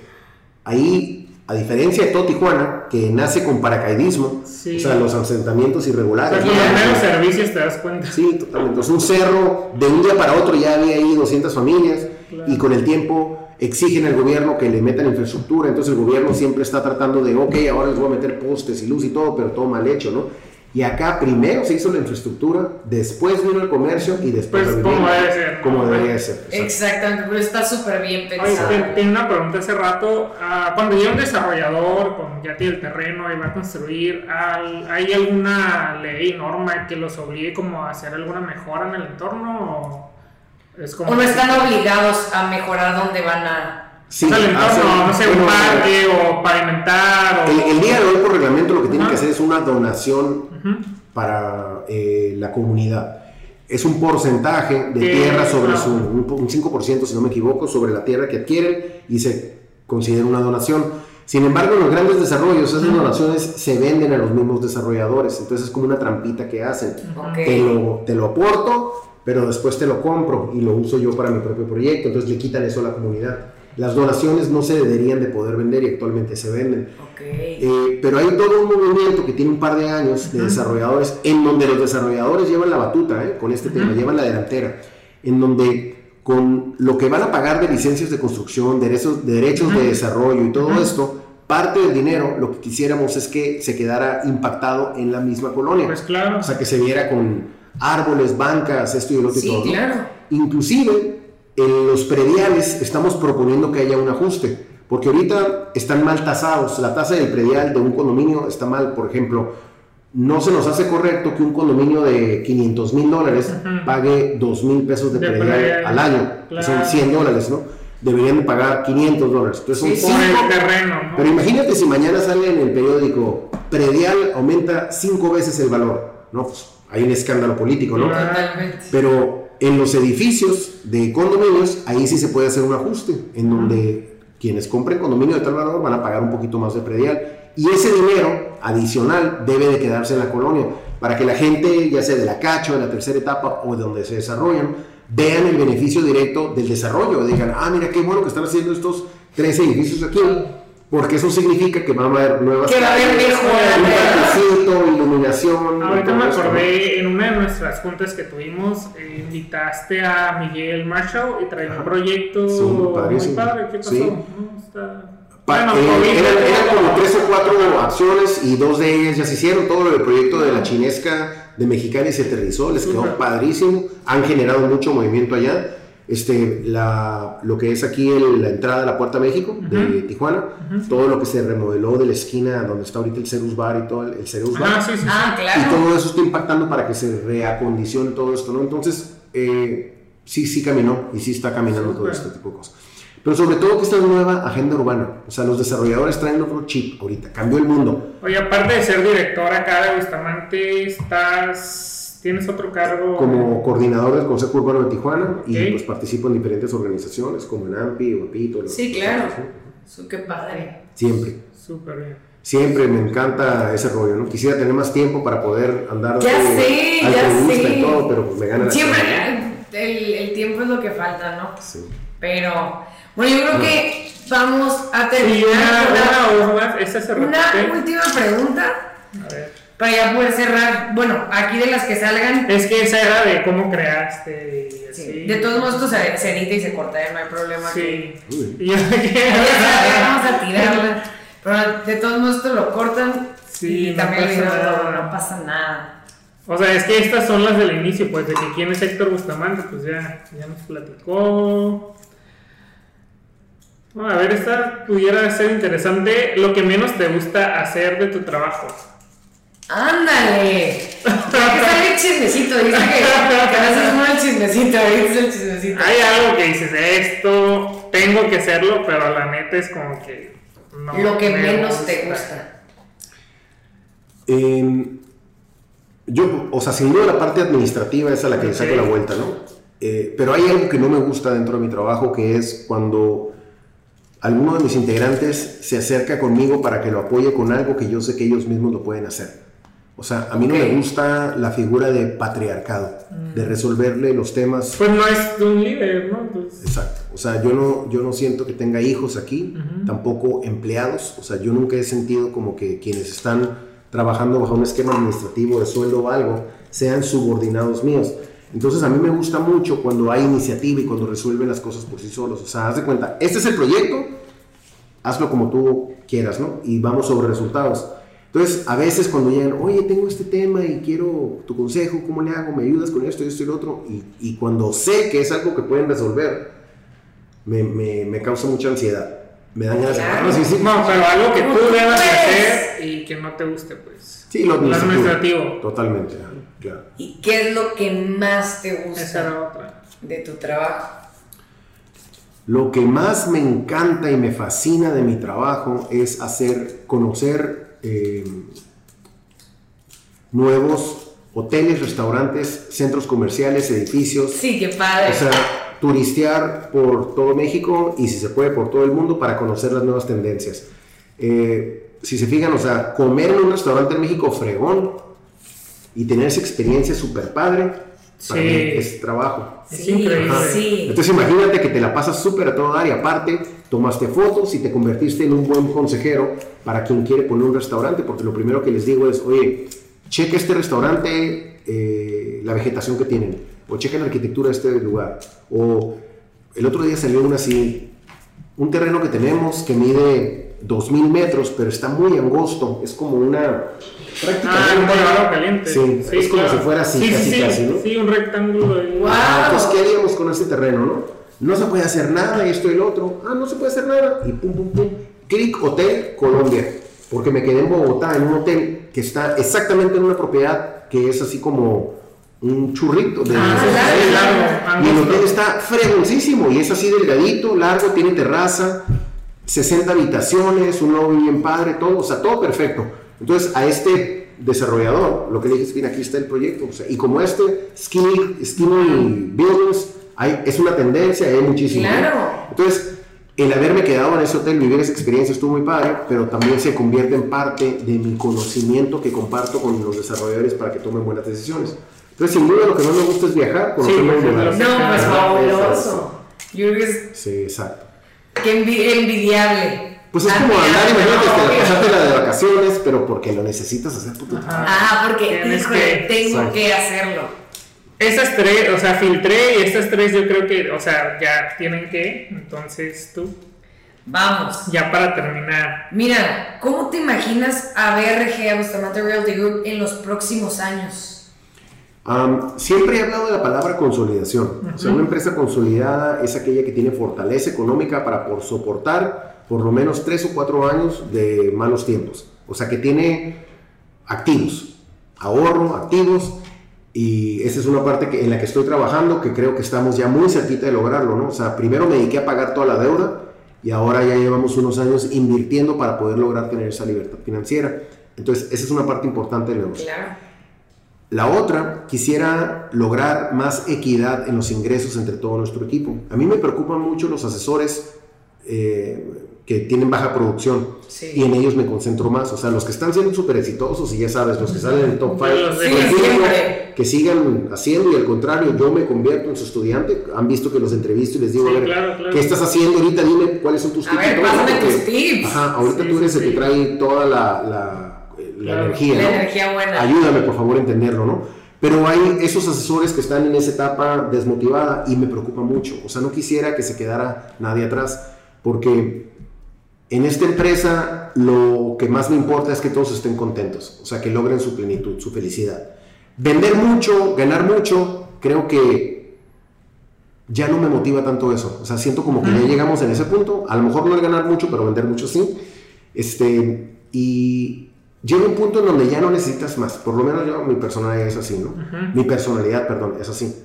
ahí, a diferencia de todo Tijuana, que nace con paracaidismo, Sí. o sea, los asentamientos irregulares. con ¿no? los servicios te das cuenta. Sí, totalmente. Entonces, un cerro, de un día para otro ya había ahí 200 familias Claro. y con el tiempo exigen al gobierno que le metan infraestructura. Entonces, el gobierno siempre está tratando de, ok, ahora les voy a meter postes y luz y todo, pero todo mal hecho, ¿no? Y acá primero se hizo la infraestructura, después vino el comercio y después Pues, como debe ser, ¿no? Como debería ser. exacto. Exactamente, pero está súper bien Oye, pensado. tenía una pregunta hace rato. ah, cuando llega un desarrollador, con, ya tiene el terreno y va a construir, ¿hay, hay alguna ley, norma que los obligue como a hacer alguna mejora en el entorno? ¿O es como O no están obligados a mejorar donde van a... Sí, o sea, el entorno, no sé, un parque o pavimentar? O, El, el día de hoy, por reglamento, lo que tienen que hacer es una donación Ujú. para eh, la comunidad. Es un porcentaje de tierra sobre su, un, un 5%, si no me equivoco, sobre la tierra que adquieren y se considera una donación. Sin embargo, en los grandes desarrollos, esas donaciones se venden a los mismos desarrolladores. Entonces es como una trampita que hacen. Ok. Te, lo, te lo aporto, pero después te lo compro y lo uso yo para mi propio proyecto. Entonces le quitan eso a la comunidad. Las donaciones no se deberían de poder vender y actualmente se venden. Eh, pero hay todo un movimiento que tiene un par de años de desarrolladores en donde los desarrolladores llevan la batuta eh, con este tema, llevan la delantera, en donde con lo que van a pagar de licencias de construcción, derechos, derechos de desarrollo y todo esto, parte del dinero lo que quisiéramos es que se quedara impactado en la misma colonia. Pues claro. O sea, que se viera con árboles, bancas, esto y el otro y todo. ¿no? claro. Inclusive en los prediales estamos proponiendo que haya un ajuste, porque ahorita están mal tasados. La tasa del predial de un condominio está mal, por ejemplo. No se nos hace correcto que un condominio de 500 mil dólares Ujú. pague 2 mil pesos de, De predial, predial, al año, que son claro. 100 dólares, ¿no? Deberían de pagar 500 dólares. Entonces Sí, son Por el cinco- terreno, ¿no? pero imagínate si mañana sale en el periódico, predial aumenta cinco veces el valor. No, pues hay un escándalo político, ¿no? Claro. Totalmente. Pero en los edificios de condominios, ahí sí se puede hacer un ajuste, en donde quienes compren condominio de tal valor van a pagar un poquito más de predial. Y ese dinero adicional debe de quedarse en la colonia, para que la gente, ya sea de la cacho, de la tercera etapa o de donde se desarrollan, vean el beneficio directo del desarrollo. Digan, ah, mira qué bueno que están haciendo estos tres edificios aquí, porque eso significa que van a haber nuevas Que va a haber mejora, iluminación. Ahorita me acordé, en una de nuestras juntas que tuvimos, eh, invitaste a Miguel Marshall y traía un proyecto Sí, muy padre. ¿Qué pasó? Sí. No, está- Bueno, eh, eran, eran como tres o cuatro acciones y dos de ellas ya se hicieron. Todo el proyecto de la chinesca de Mexicali se aterrizó, les quedó Súper. padrísimo. Han generado mucho movimiento allá. Este, la, lo que es aquí el- la entrada a la Puerta México de. Tijuana, todo lo que se remodeló de la esquina donde está ahorita el Cerus Bar y todo el, el Cerus Bar. Ah, sí, sí, sí. Ah, Y claro. todo eso está impactando para que se reacondicione todo esto, ¿no? Entonces, eh, sí, sí caminó y sí está caminando todo este tipo de cosas. Pero sobre todo que esta nueva agenda urbana, o sea, los desarrolladores traen otro chip ahorita, cambió el mundo. Oye, aparte de ser director acá de Bustamante, estás, tienes otro cargo. Como coordinador del Consejo Urbano de Tijuana y pues participo en diferentes organizaciones como en AMPI, Guapito. Sí, claro. Su, qué padre. Siempre, Súper bien. siempre me encanta ese rollo, ¿no? Quisiera tener más tiempo para poder andar Ya de sé, ya sé. y todo, pero pues me gana la Siempre el, el tiempo es lo que falta, ¿no? Sí. Pero, bueno, yo creo que vamos a Sí, terminar una, la- una, una, última pregunta A ver. Para ya poder cerrar. Bueno, aquí de las que salgan, Es que esa era de cómo creaste y así. sí, de todos modos esto se, se edita y se corta, ¿eh? no hay problema. Sí. Uy. Y yo vamos a tirarla. Pero de todos modos esto lo cortan Sí, y no también pasa video nada. no pasa nada. O sea, es que estas son las del inicio, pues de que quién es Héctor Bustamante, pues ya, ya nos platicó. A ver, esta pudiera ser interesante. Lo que menos te gusta hacer de tu trabajo. ¡Ándale! Ya que sale el chismecito, dice que, que a veces no el chismecito, es el chismecito. Hay algo que dices, esto tengo que hacerlo, pero la neta es como que no. Lo que me menos te gusta. Eh, yo, o sea, sin duda la parte administrativa es a la que le saco Ok. la vuelta, ¿no? Eh, pero hay algo que no me gusta dentro de mi trabajo, que es cuando alguno de mis integrantes se acerca conmigo para que lo apoye con algo que yo sé que ellos mismos lo pueden hacer. O sea, a mí no Ok. me gusta la figura de patriarcado, de resolverle los temas. Pues no es de un líder, ¿no? Pues, Exacto. O sea, yo no, yo no siento que tenga hijos aquí, Ujú. tampoco empleados. O sea, yo nunca he sentido como que quienes están trabajando bajo un esquema administrativo de sueldo o algo sean subordinados míos. Entonces a mí me gusta mucho cuando hay iniciativa y cuando resuelven las cosas por sí solos. O sea, haz de cuenta, este es el proyecto, hazlo como tú quieras, ¿no? Y vamos sobre resultados. Entonces, a veces cuando llegan, oye, tengo este tema y quiero tu consejo, ¿cómo le hago? ¿Me ayudas con esto, esto y lo otro? Y, y cuando sé que es algo que pueden resolver, me, me, me causa mucha ansiedad. Me dan ganas Claro. "Ah, sí, sí". no, pero algo que tú tú debas hacer y que no te guste, pues. Sí, lo Lo administrativo. Totalmente, claro. ¿Y qué es lo que más te Esa gusta era otra. de tu trabajo? Lo que más me encanta y me fascina de mi trabajo es hacer conocer eh, nuevos hoteles, restaurantes, centros comerciales, edificios. Sí, qué padre. O sea, turistear por todo México y si se puede por todo el mundo para conocer las nuevas tendencias. Eh, si se fijan, o sea, comer en un restaurante en México fregón y tener esa experiencia súper padre, para Sí. mí es trabajo. Sí, sí. Entonces imagínate que te la pasas súper a todo dar y aparte tomaste fotos y te convertiste en un buen consejero para quien quiere poner un restaurante, porque lo primero que les digo es, oye, checa este restaurante, eh, la vegetación que tienen, o checa la arquitectura de este lugar, o el otro día salió una así, un terreno que tenemos que mide 2000 metros, pero está muy angosto, es como una... Ah, prácticamente- un cuadrado caliente. Sí, es como si fuera así, sí, casi, sí, casi, ¿no? Sí, un rectángulo. ahí. Guau. Ah, ¿qué haríamos con ese terreno, no? No se puede hacer nada, esto y lo otro. Ah, no se puede hacer nada. Y pum, pum, pum. Clic Hotel Colombia. Porque me quedé en Bogotá, en un hotel que está exactamente en una propiedad que es así como un churrito de Ah, Y el hotel está fregoncísimo y es así delgadito, largo, tiene terraza, 60 habitaciones, un lobby bien padre, todo, o sea, todo perfecto. Entonces, a este desarrollador, lo que le dije es, mira, aquí está el proyecto. o sea, y como este, Skinny, skinny Buildings, hay, es una tendencia, hay muchísimo. Claro. Entonces, el haberme quedado en ese hotel, vivir esa experiencia estuvo muy padre, pero también se convierte en parte de mi conocimiento que comparto con los desarrolladores para que tomen buenas decisiones. Entonces, sin duda, lo que más me gusta es viajar, conocer Sí, lugares. No, pues fabuloso. Yo creo que es Sí, exacto. envi- envidiable. Pues es como andar, Admirable, imagínate, no, te la pasaste la de vacaciones, pero porque lo necesitas hacer puto Ajá. Ah, porque Tienes híjole, que- tengo que hacerlo. Esas tres, o sea, filtré y estas tres yo creo que, o sea, ya tienen que, entonces tú, Vamos. ya para terminar. Mira, ¿cómo te imaginas a BRG, a Bustamante Realty Group, en los próximos años? Am, siempre he hablado de la palabra consolidación. O sea, una empresa consolidada es aquella que tiene fortaleza económica para por soportar por lo menos tres o cuatro años de malos tiempos. O sea, que tiene activos, ahorro, activos, y esa es una parte que, en la que estoy trabajando, que creo que estamos ya muy cerquita de lograrlo, ¿no? O sea, primero me dediqué a pagar toda la deuda y ahora ya llevamos unos años invirtiendo para poder lograr tener esa libertad financiera. Entonces, esa es una parte importante del negocio. Claro. La otra, quisiera lograr más equidad en los ingresos entre todo nuestro equipo. A mí me preocupan mucho los asesores eh, que tienen baja producción Sí. y en ellos me concentro más. O sea, los que están siendo súper exitosos y ya sabes, los que salen en el top 5, Los de- Sí. Que sigan haciendo y al contrario, yo me convierto en su estudiante. Han visto que los entrevisto y les digo, Sí, a ver, claro, claro. ¿qué estás haciendo ahorita? Dime cuáles son tus A tips. ver, pásame Porque- tus tips. Ajá, ahorita Sí, tú eres sí, el que trae toda la, la, la Claro. energía. La ¿no? energía buena. Ayúdame, por favor, a entenderlo, ¿no? Pero hay esos asesores que están en esa etapa desmotivada y me preocupa mucho. O sea, no quisiera que se quedara nadie atrás, porque en esta empresa lo que más me importa es que todos estén contentos, o sea, que logren su plenitud, su felicidad. Vender mucho, ganar mucho, creo que ya no me motiva tanto eso. O sea, siento como que ya llegamos en ese punto. A lo mejor no el ganar mucho, pero vender mucho sí. Este, y llega un punto en donde ya no necesitas más. Por lo menos yo, mi personalidad es así, ¿no? Mi personalidad, perdón, es así.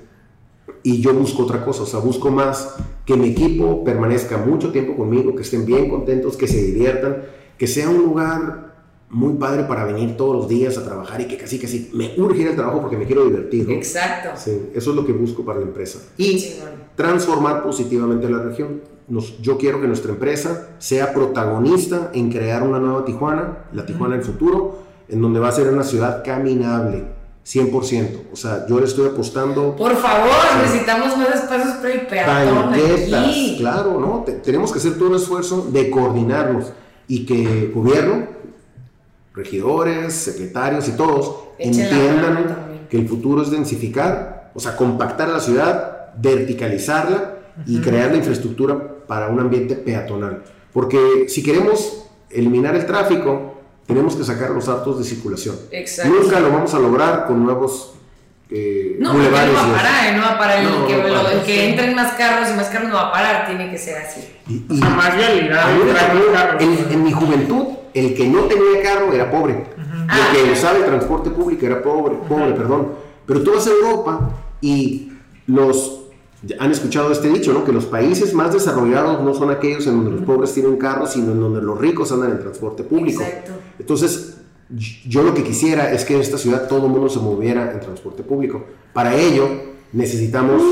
Y yo busco otra cosa, o sea, busco más que mi equipo permanezca mucho tiempo conmigo, que estén bien contentos, que se diviertan, que sea un lugar muy padre para venir todos los días a trabajar y que casi casi me urge ir al trabajo porque me quiero divertir, ¿no? Exacto. Sí, eso es lo que busco para la empresa. Y transformar positivamente la región. Nos- yo quiero que nuestra empresa sea protagonista en crear una nueva Tijuana, la Tijuana del futuro, en donde va a ser una ciudad caminable, 100%. O sea, yo le estoy apostando Por favor, Sí. necesitamos más espacios para el peatón claro, ¿no? Te- tenemos que hacer todo un esfuerzo de coordinarnos y que gobierno, regidores, secretarios y todos Echen entiendan que el futuro es densificar, o sea, compactar la ciudad, verticalizarla y crear la infraestructura para un ambiente peatonal. Porque si queremos eliminar el tráfico, tenemos que sacar los autos de circulación. Exacto. Nunca lo vamos a lograr con nuevos eh, No, porque no va a parar, ¿eh? no va a parar el No, que, no para, el que sí. entren más carros y más carros no va a parar, tiene que ser así. Y- O y- sea, más carros. en, en mi juventud, el que no tenía carro era pobre. Ah, El que claro. usaba el transporte público era pobre, pobre, perdón. Pero tú vas a Europa y los han escuchado este dicho, ¿no? Que los países más desarrollados no son aquellos en donde los pobres tienen carros, sino en donde los ricos andan en transporte público. Exacto. Entonces, yo lo que quisiera es que en esta ciudad todo el mundo se moviera en transporte público. Para ello, necesitamos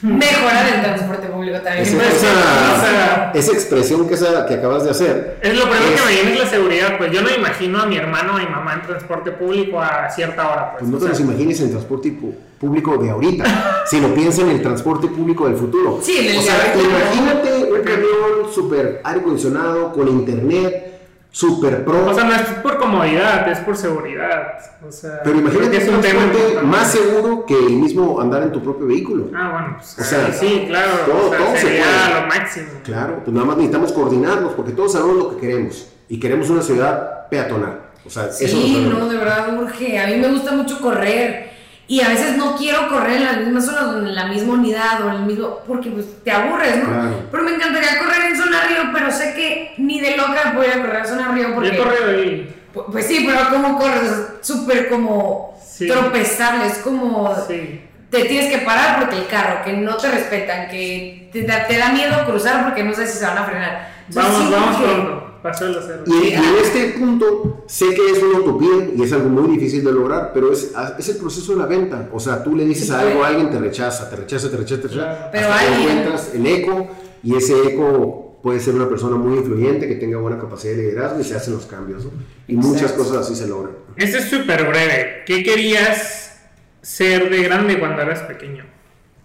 Mejorar el transporte público también. esa, Pues, esa- o sea- esa expresión que, esa- que acabas de hacer. Es lo primero Es- que me viene es la seguridad. Pues yo no imagino a mi hermano o a mi mamá en transporte público a cierta hora. Pues, Pues no te los imagines en transporte público de ahorita, sino piensa en el transporte público del futuro. Sí, en el o sea, imagínate un camión súper aire acondicionado, con internet, súper pro. O sea, no es por comodidad, es por seguridad. O sea, pero imagínate que es un tema más seguro que el mismo andar en tu propio vehículo. Ah, bueno, pues O sea, sí, claro. todo- o sea, todo se puede. lo máximo. Claro, pues nada más necesitamos coordinarnos porque todos sabemos lo que queremos y queremos una ciudad peatonal. O sea, eso Sí, sabemos. no, de verdad urge. A mí me gusta mucho correr. Y a veces no quiero correr en las mismas zonas, o en la misma unidad o en el mismo. porque pues te aburres, ¿no? Claro. Pero me encantaría correr en zona río, pero sé que ni de loca voy a correr a zona río porque. Yo he corrido ahí. Pu- Pues sí, pero ¿cómo corres? Es súper como Sí. tropezable, es como... Sí. Te tienes que parar porque el carro, que no te respetan, que te da, te da miedo cruzar porque no sabes si se van a frenar. Entonces, Vamos, sí, vamos pronto. Pasó el acero. Y, y en este punto sé que es una utopía y es algo muy difícil de lograr, pero es, es el proceso de la venta. O sea, tú le dices Sí, algo a alguien, te rechaza, te rechaza, te rechaza, te rechaza. Claro. Pero hasta que alguien- encuentras el eco y ese eco puede ser una persona muy influyente que tenga buena capacidad de liderazgo y se hacen los cambios. ¿no? Y muchas Exacto. cosas así se logran. Este es súper breve. ¿Qué querías ser de grande cuando eras pequeño?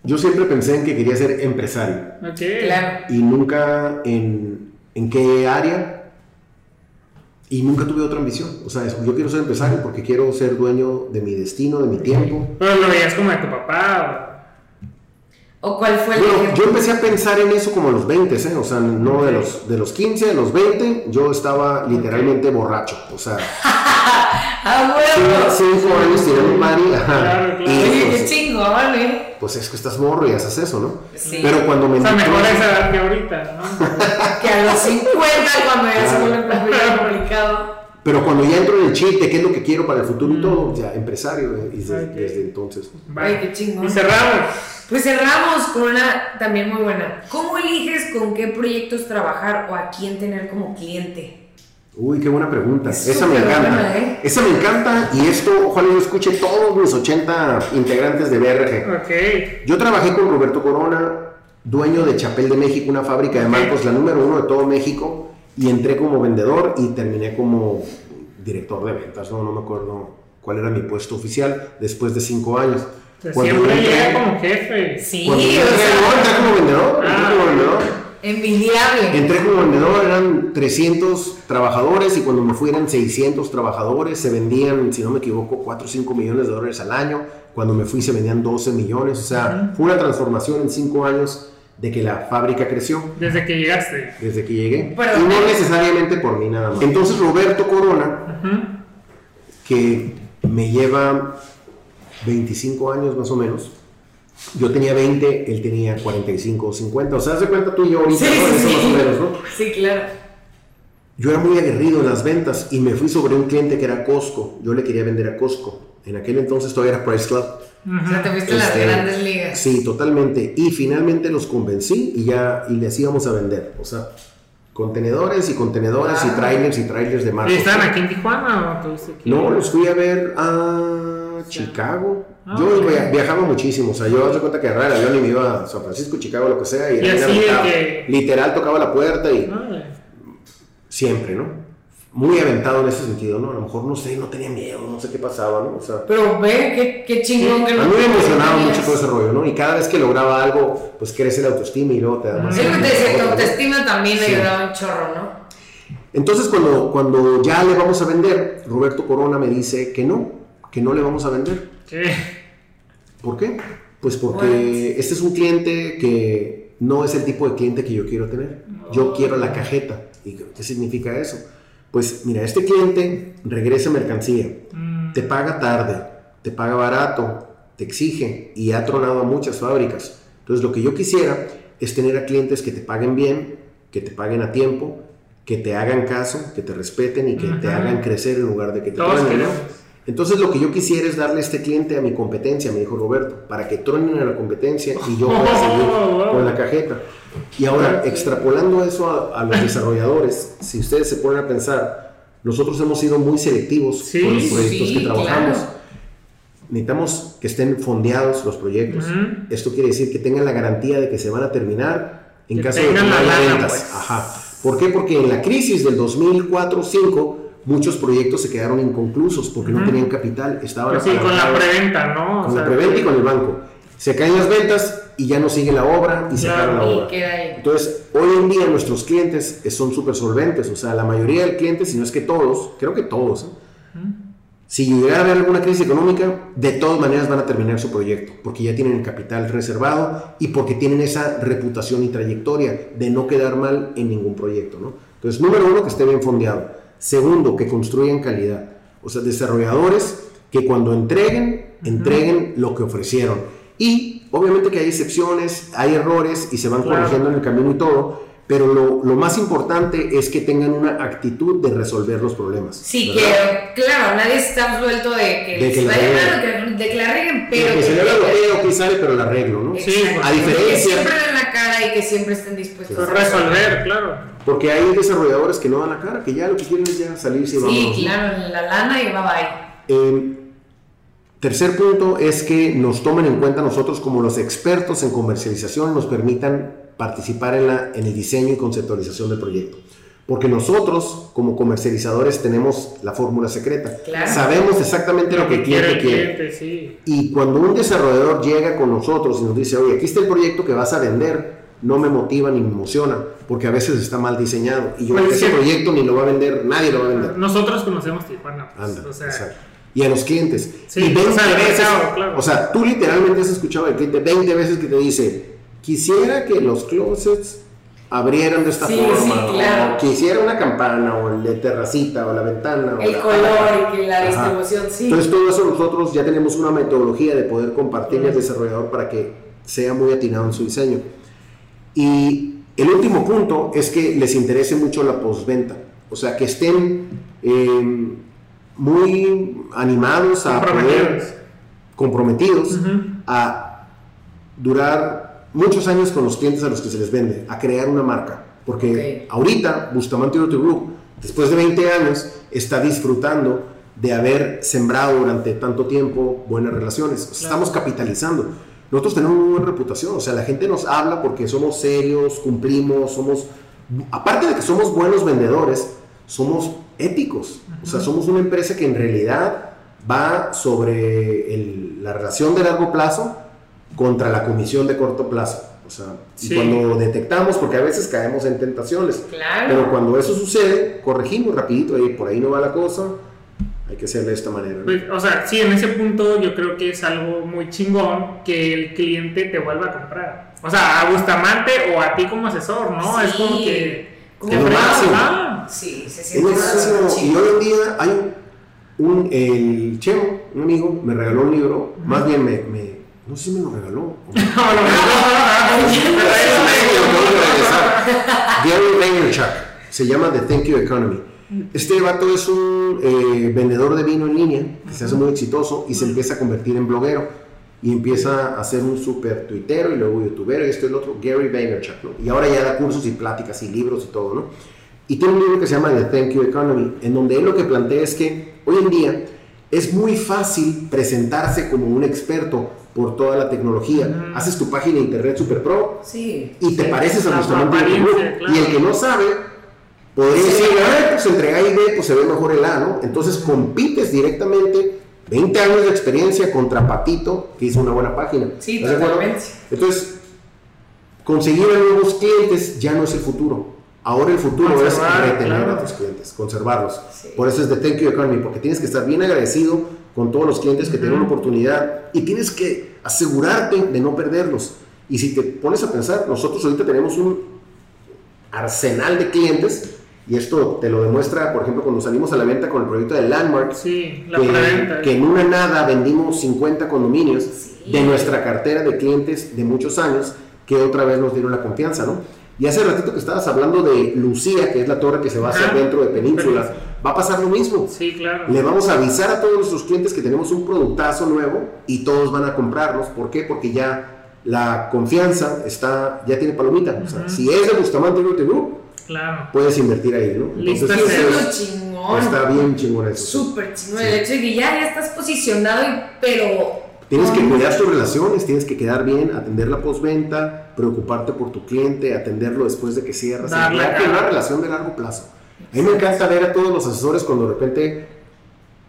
Yo siempre pensé en que quería ser empresario Ok. Claro. y nunca en, en qué área y nunca tuve otra ambición. O sea, yo quiero ser empresario porque quiero ser dueño de mi destino, de mi tiempo. Pero lo veías como de tu papá. ¿O cuál fue el Bueno, ejemplo? yo empecé a pensar en eso como a los 20, ¿eh? O sea, no de los, de los 15 a los 20, yo estaba literalmente borracho. O sea, ¡Ah, huevo! cinco años tirando mari. ajá. Claro, claro. Pues, qué chingón, ¿eh? pues es que estás morro y haces eso, ¿no? Sí. Pero cuando me O sea, mejor a esa edad que ahorita, ¿no? Que a los 50, cuando ya se vuelve complicado. Pero cuando ya entro en el chip de qué es lo que quiero para el futuro y todo, ya empresario, eh, y desde, Ok. desde entonces. Vale. qué chingón. Y cerramos. Pues cerramos con una también muy buena. ¿Cómo eliges con qué proyectos trabajar o a quién tener como cliente? Uy, qué buena pregunta. Es Esa me encanta. buena, ¿eh? Esa me encanta y esto ojalá lo escuche todos mis 80 integrantes de BRG. Ok. Yo trabajé con Roberto Corona, dueño de Chapel de México, una fábrica de marcos, la número uno de todo México, y entré como vendedor y terminé como director de ventas, no, no me acuerdo cuál era mi puesto oficial después de cinco años. Cuando siempre entré- llega como jefe. Sí, cuando o entré, sea, no, entré como vendedor, entré Ah, como ok. vendedor. envidiable. Entré como vendedor, eran 300 trabajadores y cuando me fui eran 600 trabajadores, se vendían, si no me equivoco, 4 o 5 millones de dólares al año, cuando me fui se vendían 12 millones, o sea, fue una transformación en 5 años de que la fábrica creció Desde que llegaste. desde que llegué, Pero- y no necesariamente por mí nada más. Entonces Roberto Corona, Ujú. que me lleva 25 años más o menos, yo tenía 20, él tenía 45 o 50, o sea, haz de cuenta tú y yo ahorita, Sí, ¿no? sí. más o menos, ¿no? Sí, claro. Yo era muy aguerrido en las ventas y me fui sobre un cliente que era Costco. Yo le quería vender a Costco. En aquel entonces todavía era Price Club. O sea, te fuiste a las Este, grandes ligas. Sí, totalmente. Y finalmente los convencí y ya y les íbamos a vender. O sea, contenedores y contenedores y Ah. trailers y trailers de ¿Y marcos. estaban aquí en Tijuana o tuviste aquí? No, los fui a ver a Chicago. Ah, yo viajaba muchísimo. O sea, yo de cuenta que agarraba el avión y me iba a San Francisco, Chicago, lo que sea. Y, Y así inevitable. que- Literal tocaba la puerta y siempre, ¿no? Muy aventado en ese sentido, ¿no? A lo mejor, no sé, no tenía miedo, no sé qué pasaba, ¿no? O sea, Pero ve, qué, qué chingón que a no mí me emocionaba mucho todo ese rollo, ¿no? Y cada vez que lograba algo, pues crece la autoestima y luego te da más... Sí, te decía, tu autoestima también Sí. ayudaba un chorro, ¿no? Entonces, cuando, cuando ya le vamos a vender, Roberto Corona me dice que no, que no le vamos a vender. ¿Qué? ¿Por qué? Pues porque What? este es un cliente que no es el tipo de cliente que yo quiero tener. Yo quiero la cajeta. ¿Y qué significa eso? Pues mira, este cliente regresa mercancía, Mm, te paga tarde, te paga barato, te exige y ha tronado a muchas fábricas. Entonces lo que yo quisiera es tener a clientes que te paguen bien, que te paguen a tiempo, que te hagan caso, que te respeten y que te hagan crecer en lugar de que te Todos. Entonces lo que yo quisiera es darle este cliente a mi competencia, me dijo Roberto, para que truenen a la competencia y yo pueda seguir con la cajeta. Y ahora, extrapolando eso a, a los desarrolladores, si ustedes se ponen a pensar, nosotros hemos sido muy selectivos Sí, con los proyectos sí, que trabajamos. claro. Necesitamos que estén fondeados los proyectos. Ujú. Esto quiere decir que tengan la garantía de que se van a terminar en Que caso de que no haya ventas. pues. Ajá. ¿Por qué? Porque en la crisis del 2004-2005 muchos proyectos se quedaron inconclusos porque no tenían capital, estaban Pues sí, con la preventa, ¿no? O con la preventa y con el banco. Se caen las ventas y ya no sigue la obra y se Claro. acaba la obra. queda ahí. Entonces, hoy en día nuestros clientes son súper solventes, o sea, la mayoría de clientes, si no es que todos, creo que todos, ¿eh? si llegara a haber alguna crisis económica, de todas maneras van a terminar su proyecto, porque ya tienen el capital reservado y porque tienen esa reputación y trayectoria de no quedar mal en ningún proyecto, ¿no? Entonces, número uno, que esté bien fondeado. Segundo, que construyan calidad. O sea, desarrolladores que cuando entreguen, entreguen lo que ofrecieron. Y obviamente que hay excepciones, hay errores y se van Claro. corrigiendo en el camino y todo, pero lo, lo más importante es que tengan una actitud de resolver los problemas. Sí, ¿verdad? que claro, nadie está absuelto de que, De que la que, de que la reguen, pero que se le lo que sale, pero la arreglo, ¿no? Sí, a diferencia- que siempre den la y que siempre estén dispuestos Pues a resolver, claro. Porque hay desarrolladores que no dan la cara, que ya lo que quieren es ya salirse y Sí, vámonos, ¿no? claro, la lana y bye bye. Eh, tercer punto es que nos tomen en cuenta nosotros como los expertos en comercialización nos permitan participar en, la, en el diseño y conceptualización del proyecto. Porque nosotros, como comercializadores, tenemos la fórmula secreta. Claro. Sabemos exactamente lo que quiere. cliente, sí. Y cuando un desarrollador llega con nosotros y nos dice, oye, aquí está el proyecto que vas a vender, no me motiva ni me emociona, porque a veces está mal diseñado. Y yo, Pues ese sí. proyecto ni lo va a vender, nadie lo va a vender. Nosotros conocemos Tijuana. pues, Anda, o sea, exacto. Y a los clientes. Sí, y 20 o sea, veces, mercado, claro. o sea, tú literalmente has escuchado al cliente 20 veces que te dice, quisiera que los closets abrieran de esta Sí, forma, sí, claro. o quisiera una campana, o el de terracita, o la ventana. o El la- color y que la Ajá. distribución, sí. Entonces todo eso nosotros ya tenemos una metodología de poder compartirle al desarrollador para que sea muy atinado en su diseño. Y el último punto es que les interese mucho la postventa, o sea, que estén eh, muy animados a Comprometidos. poder comprometidos Ujú. a durar muchos años con los clientes a los que se les vende, a crear una marca. Porque ahorita Bustamante Auto Group, después de 20 años, está disfrutando de haber sembrado durante tanto tiempo buenas relaciones. O sea, Estamos capitalizando. Nosotros tenemos muy buena reputación, o sea, la gente nos habla porque somos serios, cumplimos, somos, aparte de que somos buenos vendedores, somos éticos. O sea, somos una empresa que en realidad va sobre el- la relación de largo plazo contra la comisión de corto plazo. O sea, y Sí. cuando detectamos, porque a veces caemos en tentaciones, Claro. pero cuando eso sucede, corregimos rapidito, "Ey, por ahí no va la cosa, hay que hacerle de esta manera. ¿no? Pues, o sea, sí, en ese punto yo creo que es algo muy chingón que el cliente te vuelva a comprar. O sea, a Bustamante o a ti como asesor, ¿no? Es como Sí. que... Como que lo máximo. ah, Sí, se Es siente lo máximo. Y hoy en día hay un, el Chemo, un amigo, me regaló un libro, más bien me, me- no sé si me lo regaló. o- No, lo Gary Vaynerchuk, se llama The Thank You Economy. Este vato es un eh, vendedor de vino en línea que se hace muy exitoso y se empieza a convertir en bloguero y empieza a ser un super tuitero y luego youtubero y esto y lo otro, Gary Vaynerchuk, ¿no? Y ahora ya da cursos y pláticas y libros y todo, ¿no? Y tiene un libro que se llama The Thank You Economy, en donde él lo que plantea es que hoy en día es muy fácil presentarse como un experto por toda la tecnología. Haces tu página de internet super pro, Sí. y te pareces a Group. claro. Y el que no sabe, podría decir, ah, pues entre A y B, pues se ve mejor el A, ¿no? Entonces compites directamente 20 años de experiencia contra Patito, que hizo una buena página. Sí, totalmente. Entonces, conseguir a nuevos clientes ya no es el futuro. Ahora el futuro es retener claro. a tus clientes, conservarlos. Sí. Por eso es de Thank You Economy, porque tienes que estar bien agradecido con todos los clientes que te dan una oportunidad y tienes que asegurarte de no perderlos. Y si te pones a pensar, nosotros ahorita tenemos un arsenal de clientes y esto te lo demuestra, por ejemplo, cuando salimos a la venta con el proyecto de Landmark, Sí, la que, que en una nada vendimos 50 condominios Sí. de nuestra cartera de clientes de muchos años que otra vez nos dieron la confianza, ¿no? Y hace ratito que estabas hablando de Lucía, que es la torre que se va a hacer Ajá. dentro de Península, va a pasar lo mismo. Sí, claro. Le vamos a avisar a todos nuestros clientes que tenemos un productazo nuevo y todos van a comprarlos. ¿Por qué? Porque ya la confianza está, ya tiene palomita. O sea, si es de Bustamante Realty Group, Claro. puedes invertir ahí, ¿no? Lista eso cero. es- Eso chingón. está bien chingón eso. Súper chingón. Sí. El hecho de que ya, ya estás posicionado, y, pero. Tienes que cuidar tus relaciones, tienes que quedar bien, atender la postventa, preocuparte por tu cliente, atenderlo después de que cierras. Darle crear cara. una relación de largo plazo. A mí me encanta ver a todos los asesores cuando de repente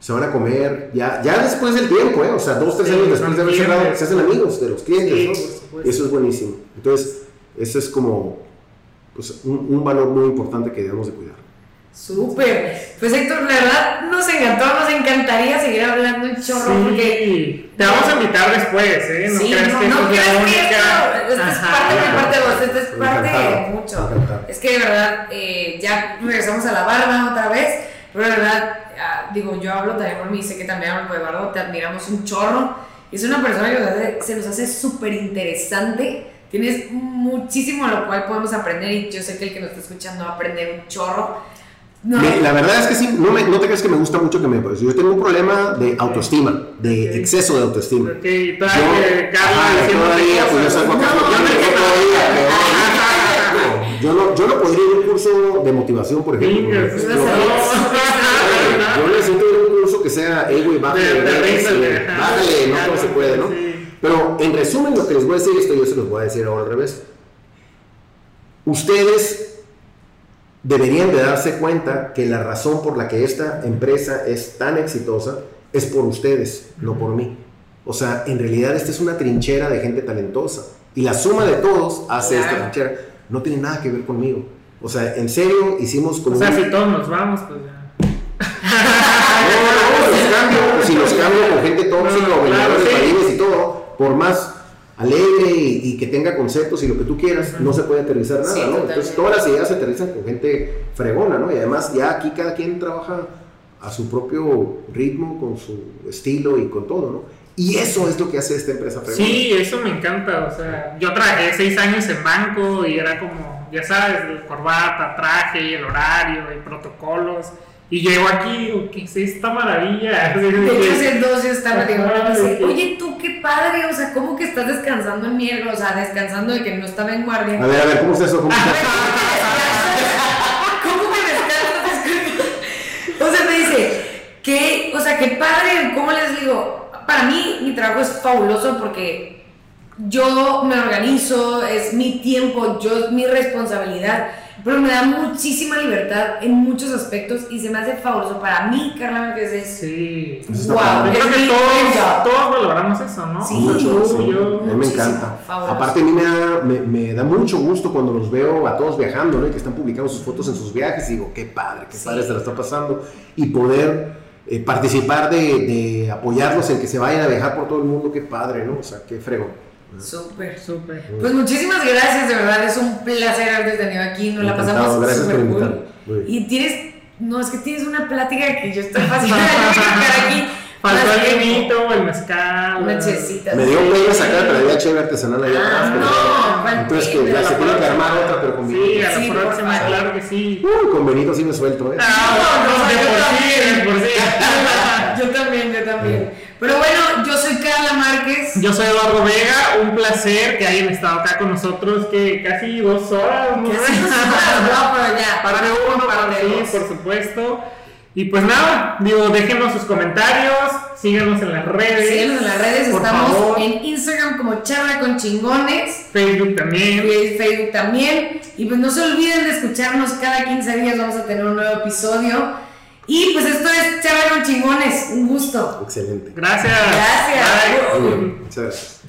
se van a comer, ya, ya después del tiempo, ¿eh? o sea, dos, tres Sí, años después de haber cerrado, se hacen amigos de los clientes. Eso es buenísimo. Entonces, eso es como pues, un, un valor muy importante que debemos de cuidar. Súper. Pues Héctor, la verdad nos encantó, nos encantaría seguir hablando un chorro porque. Sí. Te vamos a invitar después, ¿eh? No sí, creas no, que no es creas que esto, esto es parte de parte de vos, esto es parte de mucho. Es que de verdad, eh, ya regresamos a la barba otra vez, pero de verdad, ah, digo, yo hablo también por mí, sé que también hablo por Eduardo, te admiramos un chorro. Es una persona que se nos hace súper interesante. Tienes muchísimo lo cual podemos aprender y yo sé que el que nos está escuchando va a aprender un chorro. No, Me- la verdad es que sí, no, me- no te creas que me gusta mucho que me... pues, yo tengo un problema de autoestima, de exceso de autoestima. Ok, todavía, pues yo salgo acá, No, yo no, me no, quedo no. todavía, pero- yo no, yo no podría ir a un curso de motivación, por ejemplo. Yo- Yo necesito ir a un curso que sea, hey, güey, bájale, bájale, no todo se puede, ¿no? Pero en resumen, lo que les voy a decir, esto yo se los voy a decir ahora al revés. Ustedes deberían de darse cuenta que la razón por la que esta empresa es tan exitosa es por ustedes, no por mí. O sea, en realidad esta es una trinchera de gente talentosa. Y la suma de todos hace esta trinchera. No tiene nada que ver conmigo. O sea, en serio, hicimos como... O sea, un- si todos nos vamos, pues ya. no, no, los cambio, si los cambio con gente tóxica No, o vendedores claro, sí. y todo, por más alegre y, que tenga conceptos y lo que tú quieras, no se puede aterrizar nada, ¿no? Entonces todas las ideas se aterrizan con gente fregona, ¿no? Y además ya aquí cada quien trabaja a su propio ritmo, con su estilo y con todo, ¿no? Y eso es lo que hace esta empresa fregona. Sí, eso me encanta, o sea, yo trabajé seis años en banco y era como, ya sabes, corbata, traje, el horario y protocolos. Y llego aquí, digo, ¿qué es esta maravilla? De hecho, hace dos días estaba, digo, oye, tú qué padre, o sea, ¿cómo que estás descansando en miércoles? O sea, descansando de que no estaba en guardia. A ver, a ver, ¿cómo es eso? ¿Cómo, ¿Cómo que descansas? o sea, me dice, ¿qué? O sea, qué padre, ¿cómo les digo? Para mí, mi trabajo es fabuloso porque yo me organizo, es mi tiempo, yo, es mi responsabilidad pero me da muchísima libertad en muchos aspectos y se me hace fabuloso para mí, Carla Márquez es sí, wow, creo que todos, todos valoramos eso, ¿no? Sí, mucho, yo, a mí me encanta. Aparte a mí me da, me, me, da mucho gusto cuando los veo a todos viajando, ¿no? Y que están publicando sus fotos en sus viajes y digo, qué padre, qué padre se la está pasando y poder eh, participar de, de apoyarlos en que se vayan a viajar por todo el mundo, qué padre, ¿no? O sea, qué fregón. Súper, súper. Pues muchísimas gracias, de verdad, es un placer haberte tenido aquí, nos la pasamos súper cool. Y tienes, no, es que tienes una plática que yo estoy fascinada de estar aquí. Faltó el vinito, el mezcal. Necesitas. Me dio pena sacar, pero había chévere artesanal allá ah, atrás. No, entonces que ya se tiene que armar otra, pero con vinito. Sí, a la próxima, claro que sí. Uy, con Benito sí me suelto, ¿eh? Ah, no, no, de por sí, de por sí. Yo también, yo también. Pero bueno, yo soy Carla Márquez. Yo soy Eduardo Vega. Un placer que hayan estado acá con nosotros, que casi dos horas. Casi dos horas, no, pero ya. Para de uno, para sí, por supuesto. Y pues nada, digo, déjenos sus comentarios, síganos en las redes. Síganos en las redes, estamos en Instagram como Charla con Chingones. Facebook también. Facebook también. Y pues no se olviden de escucharnos cada 15 días, vamos a tener un nuevo episodio. Y pues esto es con Chingones, un gusto. Excelente. Gracias. Gracias. Muchas gracias.